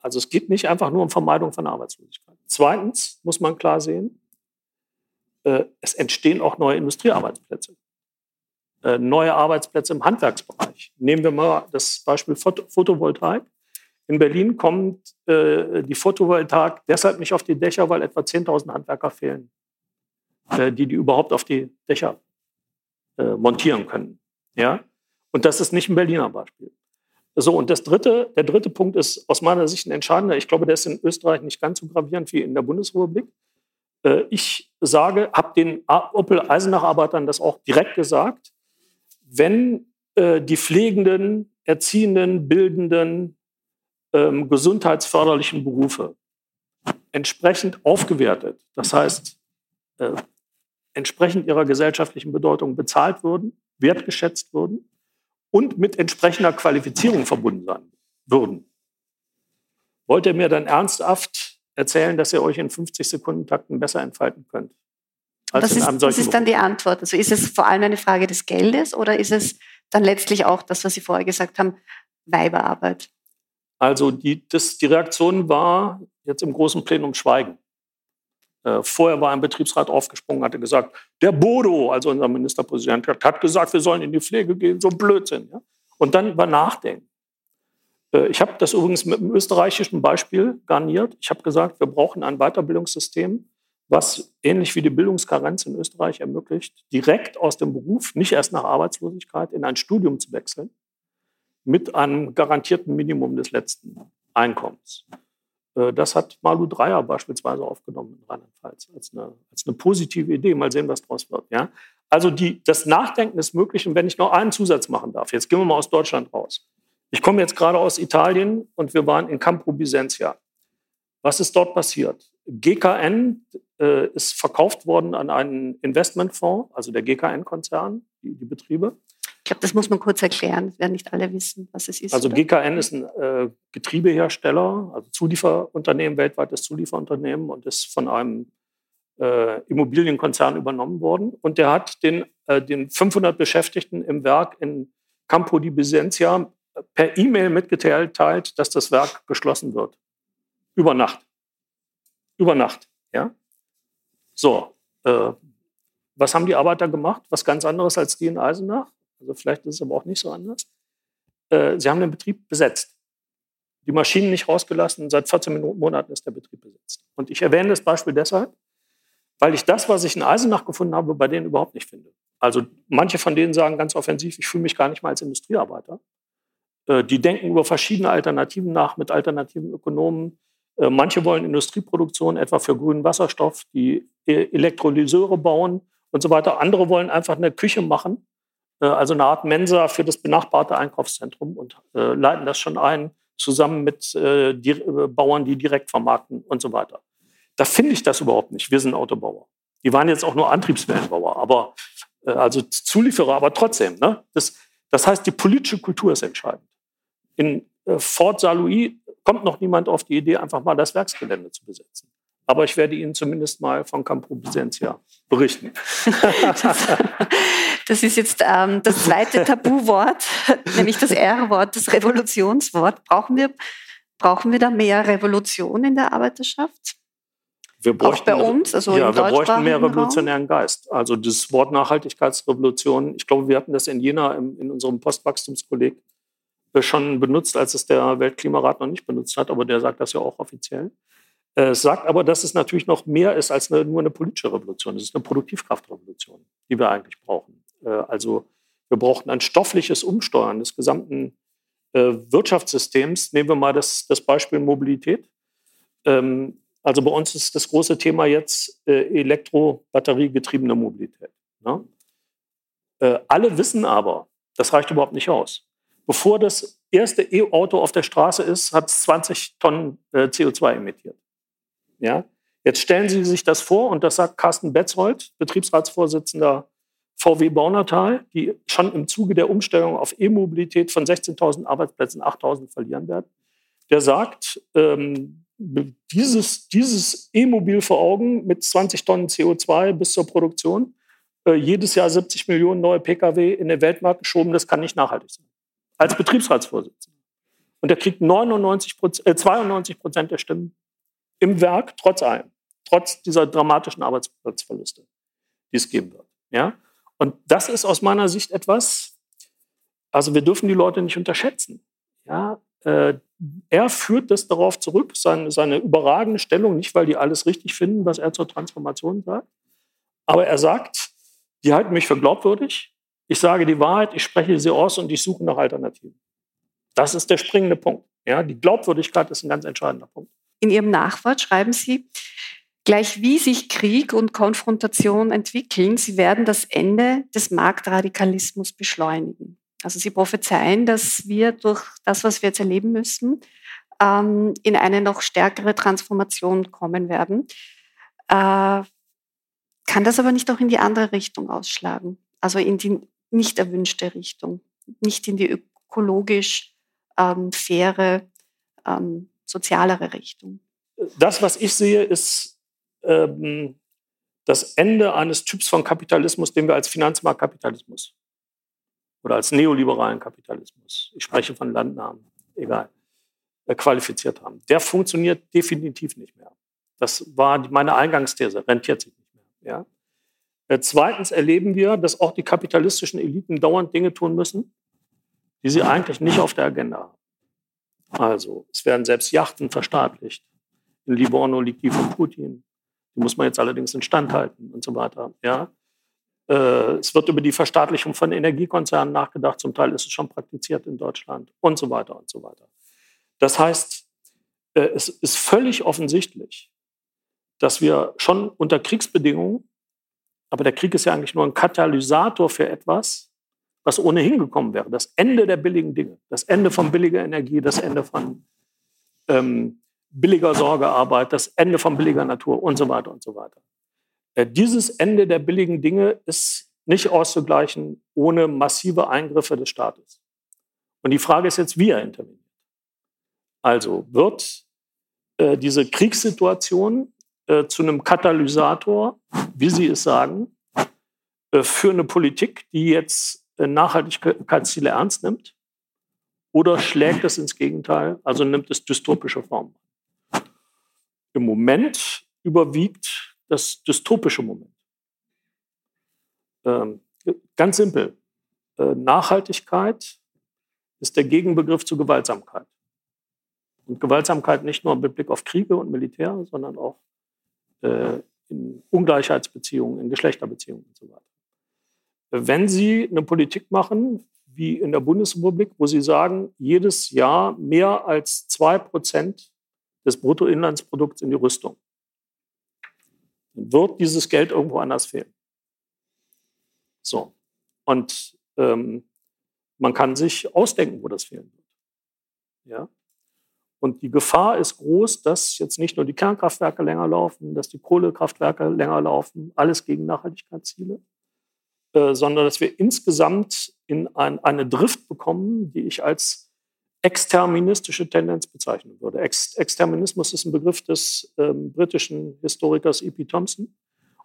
Speaker 4: also es geht nicht einfach nur um Vermeidung von Arbeitslosigkeit. Zweitens muss man klar sehen, äh, es entstehen auch neue Industriearbeitsplätze. Äh, neue Arbeitsplätze im Handwerksbereich. Nehmen wir mal das Beispiel Photovoltaik. In Berlin kommt äh, die Photovoltaik deshalb nicht auf die Dächer, weil etwa 10.000 Handwerker fehlen, äh, die die überhaupt auf die Dächer äh, montieren können. Ja? Und das ist nicht ein Berliner Beispiel. So, und das dritte, der dritte Punkt ist aus meiner Sicht ein entscheidender. Ich glaube, der ist in Österreich nicht ganz so gravierend wie in der Bundesrepublik. Äh, ich sage, habe den Opel-Eisenach-Arbeitern das auch direkt gesagt, wenn äh, die pflegenden, erziehenden, bildenden, ähm, gesundheitsförderlichen Berufe entsprechend aufgewertet, das heißt äh, entsprechend ihrer gesellschaftlichen Bedeutung bezahlt würden, wertgeschätzt würden und mit entsprechender Qualifizierung verbunden sein würden. Wollt ihr mir dann ernsthaft erzählen, dass ihr euch in 50 Sekunden Takten besser entfalten könnt?
Speaker 6: Als das, ist, das ist dann die Antwort. Also ist es vor allem eine Frage des Geldes oder ist es dann letztlich auch das, was Sie vorher gesagt haben, Weiberarbeit?
Speaker 4: Also die, das, die Reaktion war jetzt im großen Plenum Schweigen. Äh, vorher war ein Betriebsrat aufgesprungen, hatte gesagt, der Bodo, also unser Ministerpräsident, hat, gesagt, wir sollen in die Pflege gehen, so Blödsinn. Ja? Und dann war Nachdenken. Äh, ich habe das übrigens mit dem österreichischen Beispiel garniert. Ich habe gesagt, wir brauchen ein Weiterbildungssystem, was ähnlich wie die Bildungskarenz in Österreich ermöglicht, direkt aus dem Beruf, nicht erst nach Arbeitslosigkeit, in ein Studium zu wechseln mit einem garantierten Minimum des letzten Einkommens. Äh, das hat Malu Dreyer beispielsweise aufgenommen in Rheinland-Pfalz als eine, als eine positive Idee. Mal sehen, was daraus wird. Ja? Also die, das Nachdenken ist möglich. Und wenn ich noch einen Zusatz machen darf, jetzt gehen wir mal aus Deutschland raus. Ich komme jetzt gerade aus Italien und wir waren in Campo Bisentia. Was ist dort passiert? GKN äh, ist verkauft worden an einen Investmentfonds, also der GKN-Konzern, die, die Betriebe.
Speaker 6: Ich glaube, das muss man kurz erklären, werden nicht alle wissen, was es ist.
Speaker 4: Also oder? GKN ist ein äh, Getriebehersteller, also Zulieferunternehmen, weltweites Zulieferunternehmen und ist von einem äh, Immobilienkonzern übernommen worden. Und der hat den, äh, den 500 Beschäftigten im Werk in Campo di Bisentia per E-Mail mitgeteilt, dass das Werk geschlossen wird. Über Nacht. Über Nacht. Ja? So, äh, was haben die Arbeiter gemacht? Was ganz anderes als die in Eisenach? Also vielleicht ist es aber auch nicht so anders. Äh, sie haben den Betrieb besetzt. Die Maschinen nicht rausgelassen. Seit 14 Monaten ist der Betrieb besetzt. Und ich erwähne das Beispiel deshalb, weil ich das, was ich in Eisenach gefunden habe, bei denen überhaupt nicht finde. Also manche von denen sagen ganz offensiv, ich fühle mich gar nicht mal als Industriearbeiter. Äh, die denken über verschiedene Alternativen nach mit alternativen Ökonomen. Äh, manche wollen Industrieproduktion, etwa für grünen Wasserstoff, die e-, Elektrolyseure bauen und so weiter. Andere wollen einfach eine Küche machen also eine Art Mensa für das benachbarte Einkaufszentrum und äh, leiten das schon ein, zusammen mit äh, die, äh, Bauern, die direkt vermarkten und so weiter. Da finde ich das überhaupt nicht. Wir sind Autobauer. Die waren jetzt auch nur Antriebswellenbauer, aber äh, also Zulieferer, aber trotzdem. Ne? Das, das heißt, die politische Kultur ist entscheidend. In äh, Fort Saint-Louis kommt noch niemand auf die Idee, einfach mal das Werksgelände zu besetzen. Aber ich werde Ihnen zumindest mal von Campo Bisentia berichten.
Speaker 6: Das ist jetzt ähm, das zweite Tabuwort, nämlich das R-Wort, das Revolutionswort. Brauchen wir, brauchen wir da mehr Revolution in der Arbeiterschaft?
Speaker 4: Wir bräuchten, Auch bei uns, also ja, wir bräuchten mehr revolutionären? Geist. Also das Wort Nachhaltigkeitsrevolution, ich glaube, wir hatten das in Jena in, in unserem Postwachstumskolleg schon benutzt, als es der Weltklimarat noch nicht benutzt hat, aber der sagt das ja auch offiziell. Äh, es sagt aber, dass es natürlich noch mehr ist als eine, nur eine politische Revolution. Es ist eine Produktivkraftrevolution, die wir eigentlich brauchen. Äh, also wir brauchen ein stoffliches Umsteuern des gesamten äh, Wirtschaftssystems. Nehmen wir mal das, das Beispiel Mobilität. Ähm, also bei uns ist das große Thema jetzt elektrobatteriegetriebene Mobilität. Ne? Alle wissen aber, das reicht überhaupt nicht aus. Bevor das erste E-Auto auf der Straße ist, hat es 20 Tonnen äh, CO2 emittiert. Ja? Jetzt stellen Sie sich das vor, und das sagt Carsten Betzold, Betriebsratsvorsitzender VW Baunatal, die schon im Zuge der Umstellung auf E-Mobilität von 16.000 Arbeitsplätzen 8.000 verlieren werden. Der sagt, ähm, dieses, dieses E-Mobil vor Augen mit 20 Tonnen CO2 bis zur Produktion, äh, jedes Jahr 70 Millionen neue Pkw in den Weltmarkt geschoben, das kann nicht nachhaltig sein. Als Betriebsratsvorsitzender. Und er kriegt 99 äh, 92 Prozent der Stimmen im Werk, trotz allem, trotz dieser dramatischen Arbeitsplatzverluste, die es geben wird. Ja? Und das ist aus meiner Sicht etwas, also wir dürfen die Leute nicht unterschätzen. Ja? Äh, er führt das darauf zurück, seine, seine überragende Stellung, nicht weil die alles richtig finden, was er zur Transformation sagt, aber er sagt, die halten mich für glaubwürdig, ich sage die Wahrheit, ich spreche sie aus und ich suche nach Alternativen. Das ist der springende Punkt. Ja, die Glaubwürdigkeit ist ein ganz entscheidender Punkt.
Speaker 6: In Ihrem Nachwort schreiben Sie, gleich wie sich Krieg und Konfrontation entwickeln, sie werden das Ende des Marktradikalismus beschleunigen. Also Sie prophezeien, dass wir durch das, was wir jetzt erleben müssen, ähm, in eine noch stärkere Transformation kommen werden. Äh, kann das aber nicht auch in die andere Richtung ausschlagen, also in die nicht erwünschte Richtung, nicht in die ökologisch ähm, faire, ähm, sozialere Richtung.
Speaker 4: Das, was ich sehe, ist ähm, das Ende eines Typs von Kapitalismus, den wir als Finanzmarktkapitalismus oder als neoliberalen Kapitalismus, ich spreche von Landnahmen, egal, äh, qualifiziert haben. Der funktioniert definitiv nicht mehr. Das war meine Eingangsthese, rentiert sich nicht mehr. Ja? Äh, zweitens erleben wir, dass auch die kapitalistischen Eliten dauernd Dinge tun müssen, die sie eigentlich nicht auf der Agenda haben. Also, es werden selbst Yachten verstaatlicht. In Livorno liegt die von Putin. Die muss man jetzt allerdings instand halten und so weiter. Ja? Äh, es wird über die Verstaatlichung von Energiekonzernen nachgedacht. Zum Teil ist es schon praktiziert in Deutschland und so weiter und so weiter. Das heißt, äh, es ist völlig offensichtlich, dass wir schon unter Kriegsbedingungen, aber der Krieg ist ja eigentlich nur ein Katalysator für etwas, was ohnehin gekommen wäre. Das Ende der billigen Dinge, das Ende von billiger Energie, das Ende von ähm, billiger Sorgearbeit, das Ende von billiger Natur und so weiter und so weiter. Äh, dieses Ende der billigen Dinge ist nicht auszugleichen ohne massive Eingriffe des Staates. Und die Frage ist jetzt, wie er interveniert. Also wird äh, diese Kriegssituation äh, zu einem Katalysator, wie Sie es sagen, äh, für eine Politik, die jetzt Nachhaltigkeitsziele ernst nimmt? Oder schlägt es ins Gegenteil, also nimmt es dystopische Formen? Im Moment überwiegt das dystopische Moment. Ähm, ganz simpel. Äh, Nachhaltigkeit ist der Gegenbegriff zu Gewaltsamkeit. Und Gewaltsamkeit nicht nur mit Blick auf Kriege und Militär, sondern auch äh, in Ungleichheitsbeziehungen, in Geschlechterbeziehungen und so weiter. Wenn Sie eine Politik machen, wie in der Bundesrepublik, wo Sie sagen, jedes Jahr mehr als zwei Prozent des Bruttoinlandsprodukts in die Rüstung, dann wird dieses Geld irgendwo anders fehlen. So. Und ähm, man kann sich ausdenken, wo das fehlen wird. Ja? Und die Gefahr ist groß, dass jetzt nicht nur die Kernkraftwerke länger laufen, dass die Kohlekraftwerke länger laufen, alles gegen Nachhaltigkeitsziele, sondern dass wir insgesamt in ein, eine Drift bekommen, die ich als exterministische Tendenz bezeichnen würde. Ex Exterminismus ist ein Begriff des ähm, britischen Historikers E.P. Thompson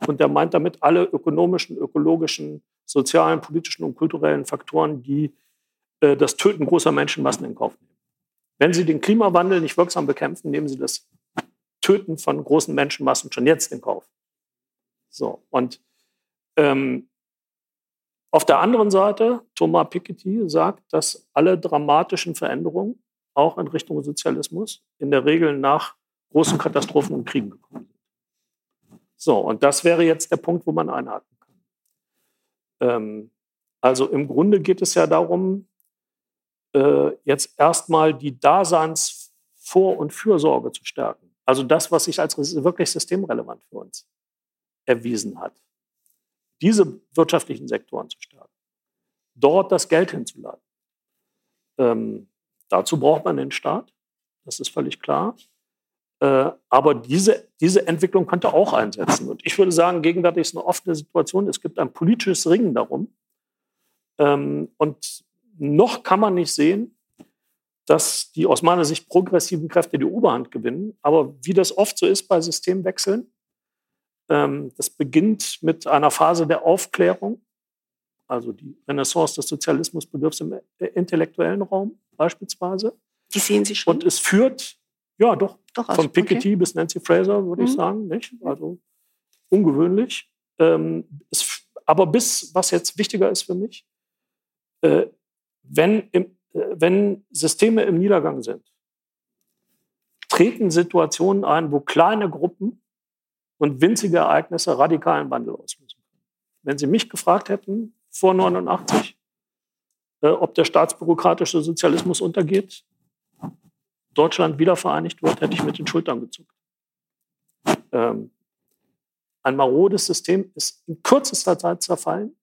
Speaker 4: und der meint damit alle ökonomischen, ökologischen, sozialen, politischen und kulturellen Faktoren, die äh, das Töten großer Menschenmassen in Kauf nehmen. Wenn Sie den Klimawandel nicht wirksam bekämpfen, nehmen Sie das Töten von großen Menschenmassen schon jetzt in Kauf. So, und ähm, auf der anderen Seite, Thomas Piketty sagt, dass alle dramatischen Veränderungen, auch in Richtung Sozialismus, in der Regel nach großen Katastrophen und Kriegen gekommen sind. So, und das wäre jetzt der Punkt, wo man einhaken kann. Ähm, also im Grunde geht es ja darum, äh, jetzt erstmal die Daseinsvor- und Fürsorge zu stärken. Also das, was sich als wirklich systemrelevant für uns erwiesen hat. Diese wirtschaftlichen Sektoren zu stärken. Dort das Geld hinzuladen. Ähm, dazu braucht man den Staat. Das ist völlig klar. Äh, aber diese, diese Entwicklung könnte auch einsetzen. Und ich würde sagen, gegenwärtig ist eine offene Situation. Es gibt ein politisches Ringen darum. Ähm, und noch kann man nicht sehen, dass die aus meiner Sicht progressiven Kräfte die Oberhand gewinnen. Aber wie das oft so ist bei Systemwechseln, das beginnt mit einer Phase der Aufklärung. Also die Renaissance des Sozialismus bedürft im äh, intellektuellen Raum beispielsweise.
Speaker 6: Die sehen Sie schon.
Speaker 4: Und es führt, ja doch, doch von Piketty okay. bis Nancy Fraser, würde mhm. ich sagen. Nicht? Also ungewöhnlich. Ähm, es, aber bis, was jetzt wichtiger ist für mich, äh, wenn, im, äh, wenn Systeme im Niedergang sind, treten Situationen ein, wo kleine Gruppen und winzige Ereignisse radikalen Wandel auslösen können. Wenn Sie mich gefragt hätten vor 89, äh, ob der staatsbürokratische Sozialismus untergeht, Deutschland wiedervereinigt wird, hätte ich mit den Schultern gezuckt. Ähm, ein marodes System ist in kürzester Zeit zerfallen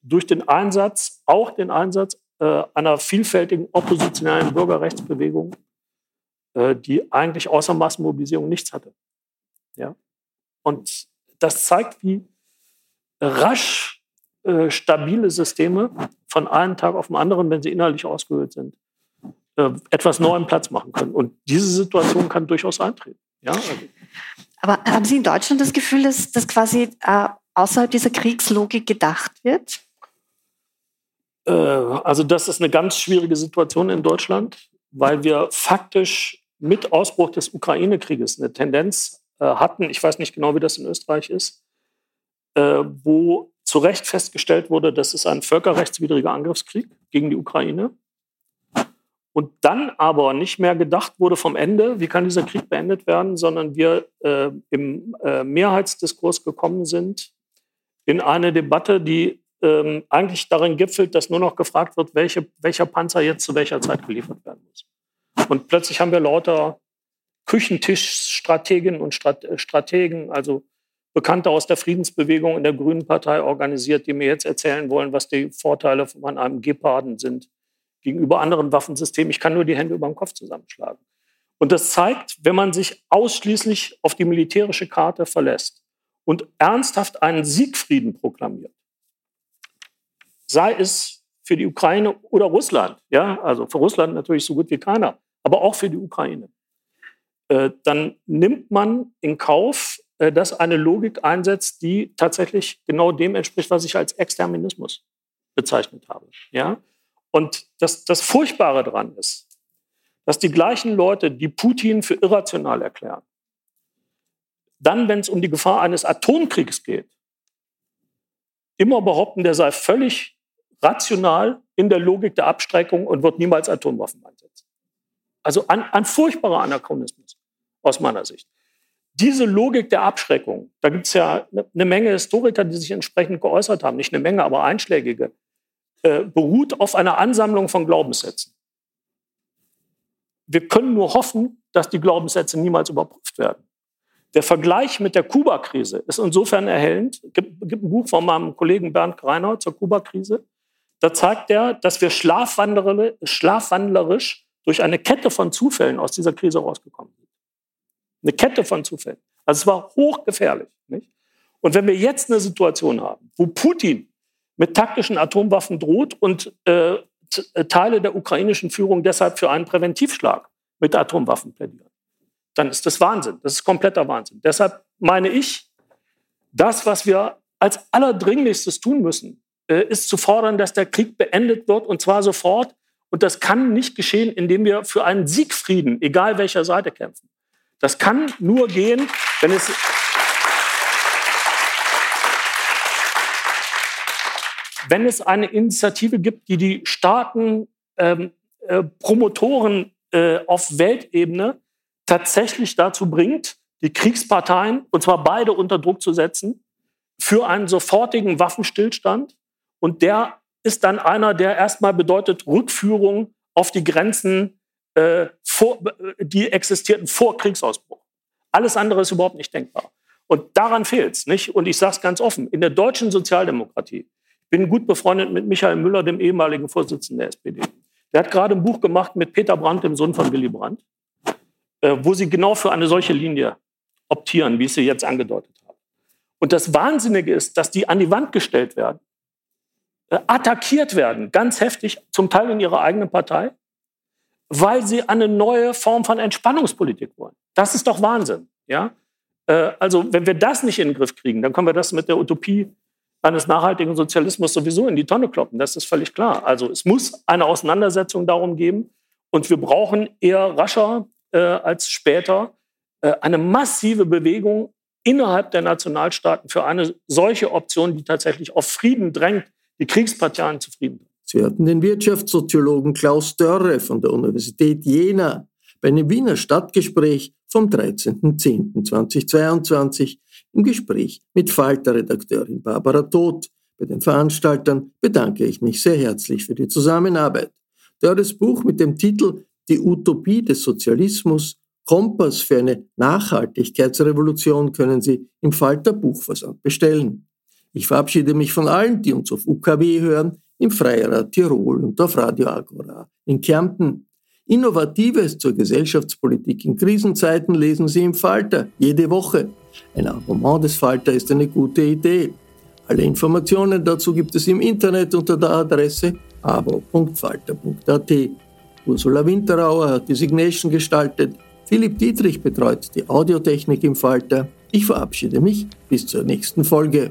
Speaker 4: durch den Einsatz, auch den Einsatz äh, einer vielfältigen oppositionellen Bürgerrechtsbewegung, äh, die eigentlich außer Massenmobilisierung nichts hatte. Ja? Und das zeigt, wie rasch äh, stabile Systeme von einem Tag auf den anderen, wenn sie innerlich ausgehöhlt sind, äh, etwas Neuem Platz machen können. Und diese Situation kann durchaus eintreten. Ja? Also.
Speaker 6: Aber haben Sie in Deutschland das Gefühl, dass das quasi äh, außerhalb dieser Kriegslogik gedacht wird?
Speaker 4: Äh, also das ist eine ganz schwierige Situation in Deutschland, weil wir faktisch mit Ausbruch des Ukraine-Krieges eine Tendenz hatten, ich weiß nicht genau, wie das in Österreich ist, äh, wo zu Recht festgestellt wurde, das ist ein völkerrechtswidriger Angriffskrieg gegen die Ukraine. Und dann aber nicht mehr gedacht wurde vom Ende, wie kann dieser Krieg beendet werden, sondern wir äh, im äh, Mehrheitsdiskurs gekommen sind in eine Debatte, die ähm, eigentlich darin gipfelt, dass nur noch gefragt wird, welche, welcher Panzer jetzt zu welcher Zeit geliefert werden muss. Und plötzlich haben wir lauter Küchentischstrateginnen und äh, Strategen, also Bekannte aus der Friedensbewegung in der Grünen Partei organisiert, die mir jetzt erzählen wollen, was die Vorteile von einem Geparden sind gegenüber anderen Waffensystemen. Ich kann nur die Hände über den Kopf zusammenschlagen. Und das zeigt, wenn man sich ausschließlich auf die militärische Karte verlässt und ernsthaft einen Siegfrieden proklamiert, sei es für die Ukraine oder Russland, ja, also für Russland natürlich so gut wie keiner, aber auch für die Ukraine, dann nimmt man in Kauf, äh, dass eine Logik einsetzt, die tatsächlich genau dem entspricht, was ich als Exterminismus bezeichnet habe. Ja? Und das, das Furchtbare daran ist, dass die gleichen Leute, die Putin für irrational erklären, dann, wenn es um die Gefahr eines Atomkriegs geht, immer behaupten, der sei völlig rational in der Logik der Abstreckung und wird niemals Atomwaffen einsetzen. Also ein, ein furchtbarer Anachronismus aus meiner Sicht. Diese Logik der Abschreckung, da gibt es ja eine Menge Historiker, die sich entsprechend geäußert haben, nicht eine Menge, aber einschlägige, äh, beruht auf einer Ansammlung von Glaubenssätzen. Wir können nur hoffen, dass die Glaubenssätze niemals überprüft werden. Der Vergleich mit der Kuba-Krise ist insofern erhellend. Es gibt, gibt, ein Buch von meinem Kollegen Bernd Greiner zur Kuba-Krise. Da zeigt er, dass wir schlafwandlerisch durch eine Kette von Zufällen aus dieser Krise rausgekommen sind. Eine Kette von Zufällen. Also es war hochgefährlich. Nicht? Und wenn wir jetzt eine Situation haben, wo Putin mit taktischen Atomwaffen droht und äh, äh, Teile der ukrainischen Führung deshalb für einen Präventivschlag mit Atomwaffen plädieren, dann ist das Wahnsinn. Das ist kompletter Wahnsinn. Deshalb meine ich, das, was wir als allerdringlichstes tun müssen, äh, ist zu fordern, dass der Krieg beendet wird und zwar sofort. Und das kann nicht geschehen, indem wir für einen Siegfrieden, egal welcher Seite, kämpfen. Das kann nur gehen, wenn es wenn es eine Initiative gibt, die die starken ähm, äh, Promotoren äh, auf Weltebene tatsächlich dazu bringt, die Kriegsparteien, und zwar beide unter Druck zu setzen, für einen sofortigen Waffenstillstand. Und der ist dann einer, der erstmal bedeutet Rückführung auf die Grenzen, äh, vor, die existierten vor Kriegsausbruch. Alles andere ist überhaupt nicht denkbar. Und daran fehlt es. Nicht? Und ich sage es ganz offen, in der deutschen Sozialdemokratie, ich bin gut befreundet mit Michael Müller, dem ehemaligen Vorsitzenden der SPD. Der hat gerade ein Buch gemacht mit Peter Brandt, dem Sohn von Willy Brandt, äh, wo sie genau für eine solche Linie optieren, wie ich sie jetzt angedeutet habe. Und das Wahnsinnige ist, dass die an die Wand gestellt werden, äh, attackiert werden, ganz heftig, zum Teil in ihrer eigenen Partei, weil sie eine neue Form von Entspannungspolitik wollen. Das ist doch Wahnsinn. Ja? Äh, also wenn wir das nicht in den Griff kriegen, dann können wir das mit der Utopie eines nachhaltigen Sozialismus sowieso in die Tonne kloppen. Das ist völlig klar. Also es muss eine Auseinandersetzung darum geben und wir brauchen eher rascher äh, als später äh, eine massive Bewegung innerhalb der Nationalstaaten für eine solche Option, die tatsächlich auf Frieden drängt, die Kriegsparteien zu Frieden.
Speaker 3: Sie hörten den Wirtschaftssoziologen Klaus Dörre von der Universität Jena bei einem Wiener Stadtgespräch vom 13.10.2022 im Gespräch mit Falter-Redakteurin Barbara Todt. Bei den Veranstaltern bedanke ich mich sehr herzlich für die Zusammenarbeit. Dörres Buch mit dem Titel Die Utopie des Sozialismus Kompass für eine Nachhaltigkeitsrevolution können Sie im Falter Buchversand bestellen. Ich verabschiede mich von allen, die uns auf UKW hören, im Freirad Tirol und auf Radio Agora in Kärnten. Innovatives zur Gesellschaftspolitik in Krisenzeiten lesen Sie im Falter jede Woche. Ein Abonnement des Falter ist eine gute Idee. Alle Informationen dazu gibt es im Internet unter der Adresse abo.falter.at. Ursula Winterauer hat die Signation gestaltet. Philipp Dietrich betreut die Audiotechnik im Falter. Ich verabschiede mich bis zur nächsten Folge.